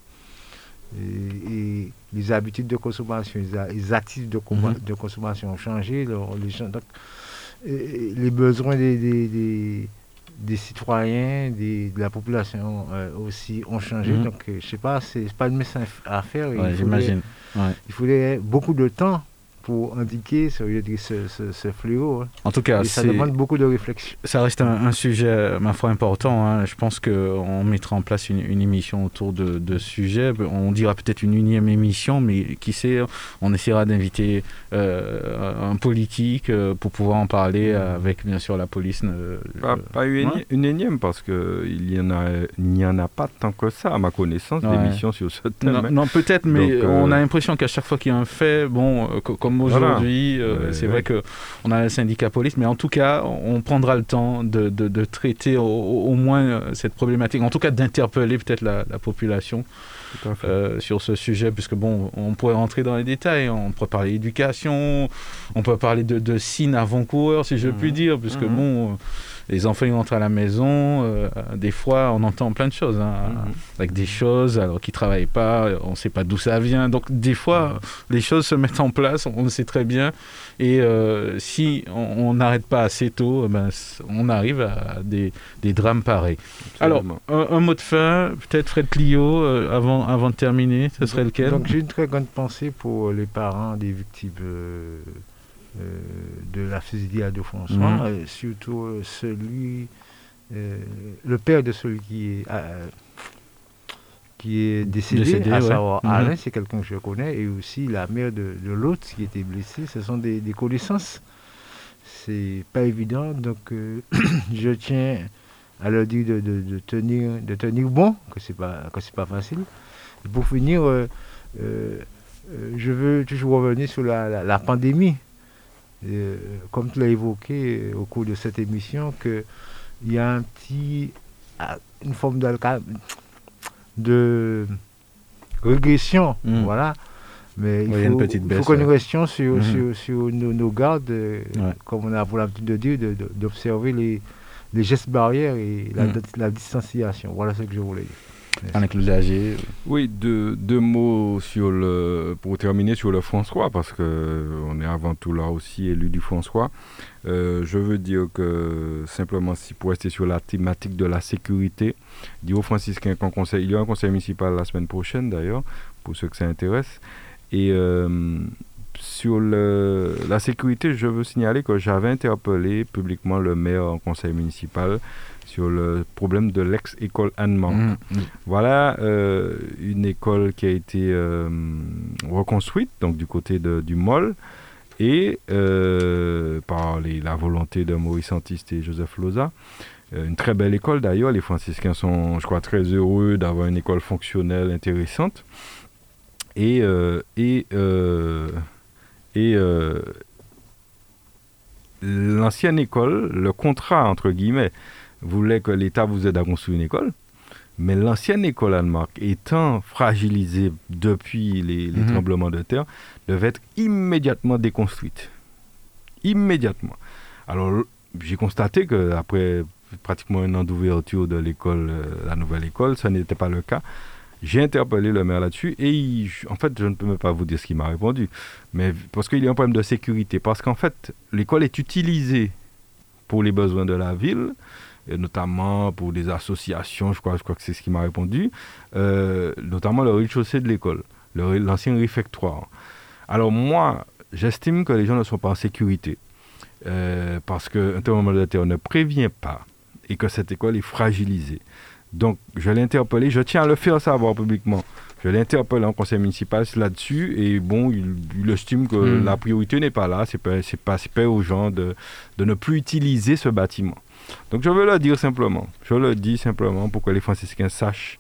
et, les habitudes de consommation, les, actifs de, de, consommation ont changé, les, les besoins des, des, citoyens, de la population euh, aussi ont changé. Donc, euh, je sais pas, c'est pas une message à faire. J'imagine. Il faudrait beaucoup de temps pour indiquer ce, ce, ce, fléau. Hein. En tout cas, ça demande beaucoup de réflexion. Ça reste un, sujet, ma foi, important. Hein. Je pense qu'on mettra en place une, émission autour de, de, ce sujet. On dira peut-être une unième émission, mais qui sait, on essaiera d'inviter euh, un politique euh, pour pouvoir en parler avec, bien sûr, la police. Euh, pas, une, énième, parce qu'il n'y en, a, n'y en a pas tant que ça, à ma connaissance, d'émissions sur ce thème. Non, peut-être, mais on a l'impression qu'à chaque fois qu'il y a un fait, bon, comme aujourd'hui. Euh, c'est vrai qu'on a un syndicat police, mais en tout cas, on prendra le temps de, de, traiter au, moins euh, cette problématique, en tout cas d'interpeller peut-être la, population. Euh, sur ce sujet, puisque bon, on pourrait rentrer dans les détails, on pourrait parler d'éducation, on peut parler de, de signes avant-coureurs, si je puis mmh. dire, puisque mmh. bon, les enfants ils rentrent à la maison, euh, des fois on entend plein de choses, hein, mhm. avec des choses alors qu'ils travaillent pas, on ne sait pas d'où ça vient. Donc des fois les choses se mettent en place, on le sait très bien. Et euh, si on n'arrête pas assez tôt, eh ben, on arrive à des, des drames pareils. Alors un, mot de fin, peut-être Fred Clio, euh, avant, avant de terminer, ce serait lequel? Donc j'ai une très grande pensée pour les parents des victimes de la fusillade de François, mhm. euh, surtout euh, celui, le père de celui qui est qui est décédé, à savoir mhm. Alain, c'est quelqu'un que je connais, et aussi la mère de, l'autre qui était blessée. Ce sont des, connaissances. C'est pas évident, donc euh, je tiens à leur dire de, tenir, de tenir bon, que c'est pas que c'est pas facile. pour finir, euh, euh, je veux toujours revenir sur la, pandémie. Comme tu l'as évoqué au cours de cette émission, qu'il y a un petit, une forme d'alcool de régression. Hmm. Voilà. Mais il faut, que nous restions sur, hmm. sur, nos, gardes, euh, comme on a pour l'habitude de dire, d'observer les, les, gestes barrières et la, hmm. la, distanciation. Voilà ce que je voulais dire. Oui, deux, deux, mots sur le, pour terminer sur le François, parce qu'on est avant tout là aussi élu du François. Euh, je veux dire que simplement, si pour rester sur la thématique de la sécurité, dire aux franciscains conseil, il y a un conseil municipal la semaine prochaine d'ailleurs, pour ceux que ça intéresse. Et euh, sur le, la sécurité, je veux signaler que j'avais interpellé publiquement le maire en conseil municipal sur le problème de l'ex-école Anneman. Mmh, mmh. Voilà euh, une école qui a été reconstruite, donc du côté de, du MOL, et euh, par la volonté de Maurice Antiste et Joseph Loza. Euh, une très belle école d'ailleurs, les franciscains sont, je crois, très heureux d'avoir une école fonctionnelle intéressante. Et, euh, et, et l'ancienne école, le contrat entre guillemets, voulait que l'État vous aide à construire une école. Mais l'ancienne école allemande, étant fragilisée depuis les, mhm. tremblements de terre, devait être immédiatement déconstruite. Immédiatement. Alors, j'ai constaté qu'après pratiquement un an d'ouverture de l'école, euh, la nouvelle école, ça n'était pas le cas. J'ai interpellé le maire là-dessus et en fait, je ne peux même pas vous dire ce qu'il m'a répondu. Mais parce qu'il y a un problème de sécurité. Parce qu'en fait, l'école est utilisée pour les besoins de la ville notamment pour des associations, je crois, je crois que c'est ce qui m'a répondu, euh, notamment le rez-de-chaussée de l'école, l'ancien réfectoire. Alors moi, j'estime que les gens ne sont pas en sécurité, euh, parce qu'un de terre ne prévient pas et que cette école est fragilisée. Donc, je l'ai interpellé, je tiens à le faire savoir publiquement. Je l'ai interpellé en conseil municipal là-dessus et bon, il, estime que hmm. la priorité n'est pas là, c'est pas, pas, pas aux gens de, de ne plus utiliser ce bâtiment. Donc je veux le dire simplement. Je le dis simplement pour que les franciscains sachent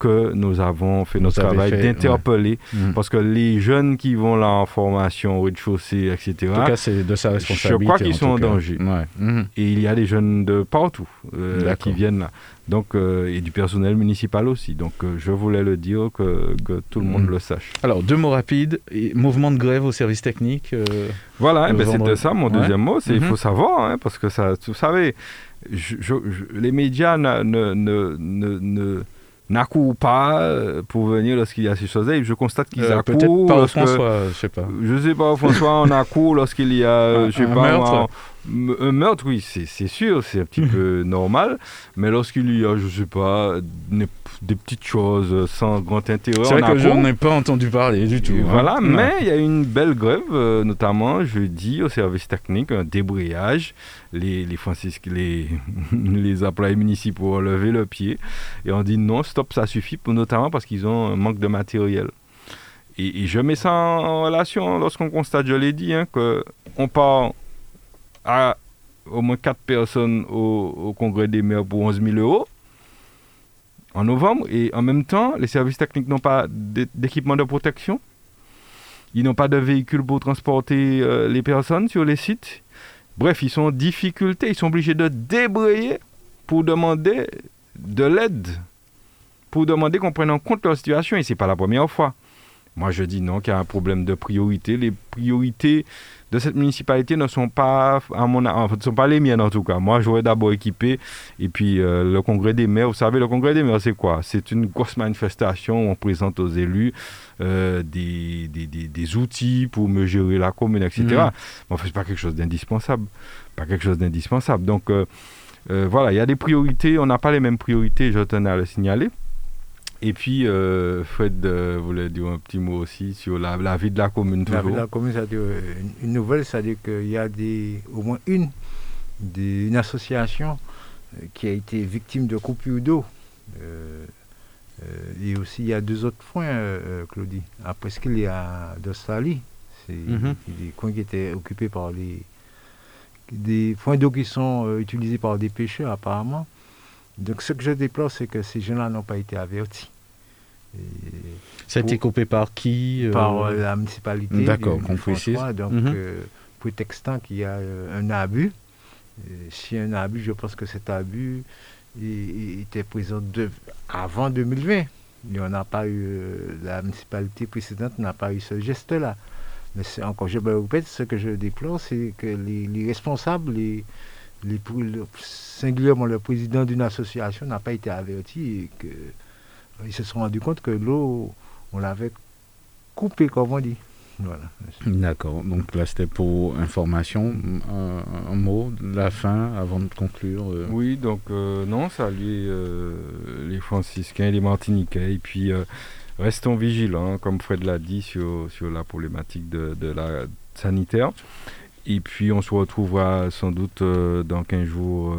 que nous avons fait notre travail d'interpeller. Mm. Parce que les jeunes qui vont là en formation au rez-de-chaussée, etc. En tout cas, c'est de sa responsabilité. Je crois qu'ils sont en danger. Mm. Et il y a des jeunes de partout euh, qui viennent là. Donc, euh, et du personnel municipal aussi. Donc, euh, je voulais le dire que, que tout le monde mm. le sache. Alors, deux mots rapides. mouvement de grève au service technique. voilà, eh ben, c'était ça mon deuxième mot. C'est il mm-hmm. faut savoir, hein, parce que ça, vous savez, les médias ne, ne, ne n'accourent pas euh, pour venir lorsqu'il y a ces choses Et je constate qu'ils euh, accourent. Peut-être pas François, je sais pas. Je sais pas, François, on accourt lorsqu'il y a, je sais pas, meurtre. Un meurtre, oui, c'est sûr, c'est un petit peu normal. Mais lorsqu'il y a, je sais pas, des petites choses sans grand intérêt. C'est vrai que je n'en ai pas entendu parler du tout. Hein. Voilà, mais il y a une belle grève, euh, notamment jeudi au service technique, un débrayage. Les, les, les, les employés municipaux ont levé le pied et on dit non, stop, ça suffit, notamment parce qu'ils ont un manque de matériel. Et, je mets ça en relation lorsqu'on constate, je l'ai dit, hein, qu'on part à au moins 4 personnes au, congrès des maires pour 11 000 euros en novembre. Et en même temps, les services techniques n'ont pas d'équipement de protection. Ils n'ont pas de véhicules pour transporter euh, les personnes sur les sites. Bref, ils sont en difficulté. Ils sont obligés de débrayer pour demander de l'aide, pour demander qu'on prenne en compte leur situation. Et ce n'est pas la première fois. Moi, je dis non, qu'il y a un problème de priorité. Les priorités de cette municipalité ne sont pas, à mon, en fait, sont pas les miennes en tout cas. Moi, j'aurais d'abord équipé. Et puis, euh, le congrès des maires, vous savez, le congrès des maires, c'est quoi? C'est une grosse manifestation où on présente aux élus euh, des, des, des, outils pour me gérer la commune, etc. Mmh. Mais en fait, ce pas quelque chose d'indispensable. Pas quelque chose d'indispensable. Donc, euh, voilà, il y a des priorités. On n'a pas les mêmes priorités, je tenais à le signaler. Et puis, euh, Fred euh, voulait dire un petit mot aussi sur la, vie de la commune. La vie de la commune, c'est-à-dire euh, une, nouvelle, c'est-à-dire qu'il y a des, au moins une, une association qui a été victime de coupure d'eau. et aussi, il y a deux autres points, Claudie. Après ce qu'il y a d'Australie, c'est mhm. des coins qui étaient occupés par les. des points d'eau qui sont utilisés par des pêcheurs, apparemment. Donc, ce que je déplore, c'est que ces gens-là n'ont pas été avertis. ça a été coupé par qui Par la municipalité. D'accord, qu'on précise. Donc, mhm. prétextant qu'il y a un abus. si un abus, je pense que cet abus il, était présent avant 2020. Il on n'a pas eu, euh, la municipalité précédente n'a pas eu ce geste-là. Mais c'est encore, je me répète, ce que je déplore, c'est que les, responsables, les, les, singulièrement le président d'une association n'a pas été averti et qu'ils se sont rendus compte que l'eau, on l'avait coupée, comme on dit. D'accord. Donc là, c'était pour information. Un, mot la fin avant de conclure. Euh? Oui, donc euh, non, saluer euh, les franciscains et les martiniquais. Et puis, restons vigilants, comme Fred l'a dit, sur, sur la problématique de, de, la sanitaire. Et puis, on se retrouvera sans doute dans 15 jours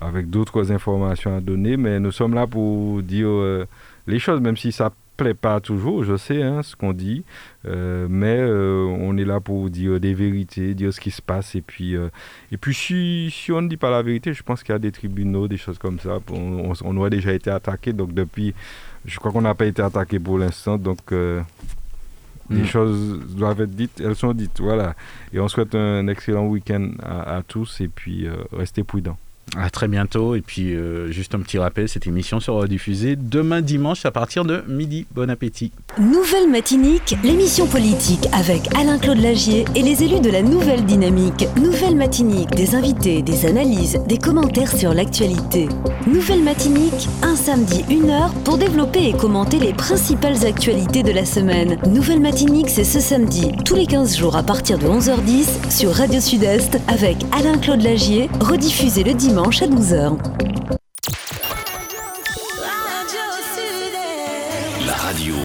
avec d'autres informations à donner. Mais nous sommes là pour dire les choses, même si ça plaît pas toujours, je sais hein, ce qu'on dit, euh, mais euh, on est là pour dire des vérités, dire ce qui se passe. Et puis, euh, et puis si, si, on ne dit pas la vérité, je pense qu'il y a des tribunaux, des choses comme ça. On, on, aurait déjà été attaqué, donc depuis, je crois qu'on n'a pas été attaqué pour l'instant. Donc, les mm. choses doivent être dites, elles sont dites. Voilà. Et on souhaite un excellent week-end à, à tous et puis restez prudents. À très bientôt. Et puis, euh, juste un petit rappel, cette émission sera diffusée demain dimanche à partir de midi. Bon appétit. Nouvelle Matinique, l'émission politique avec Alain-Claude Lagier et les élus de la Nouvelle Dynamique. Nouvelle Matinique, des invités, des analyses, des commentaires sur l'actualité. Nouvelle Matinique, un samedi, une heure pour développer et commenter les principales actualités de la semaine. Nouvelle Matinique, c'est ce samedi, tous les 15 jours à partir de 11h10 sur Radio Sud-Est avec Alain-Claude Lagier, rediffusé le dimanche dimanche à 12h.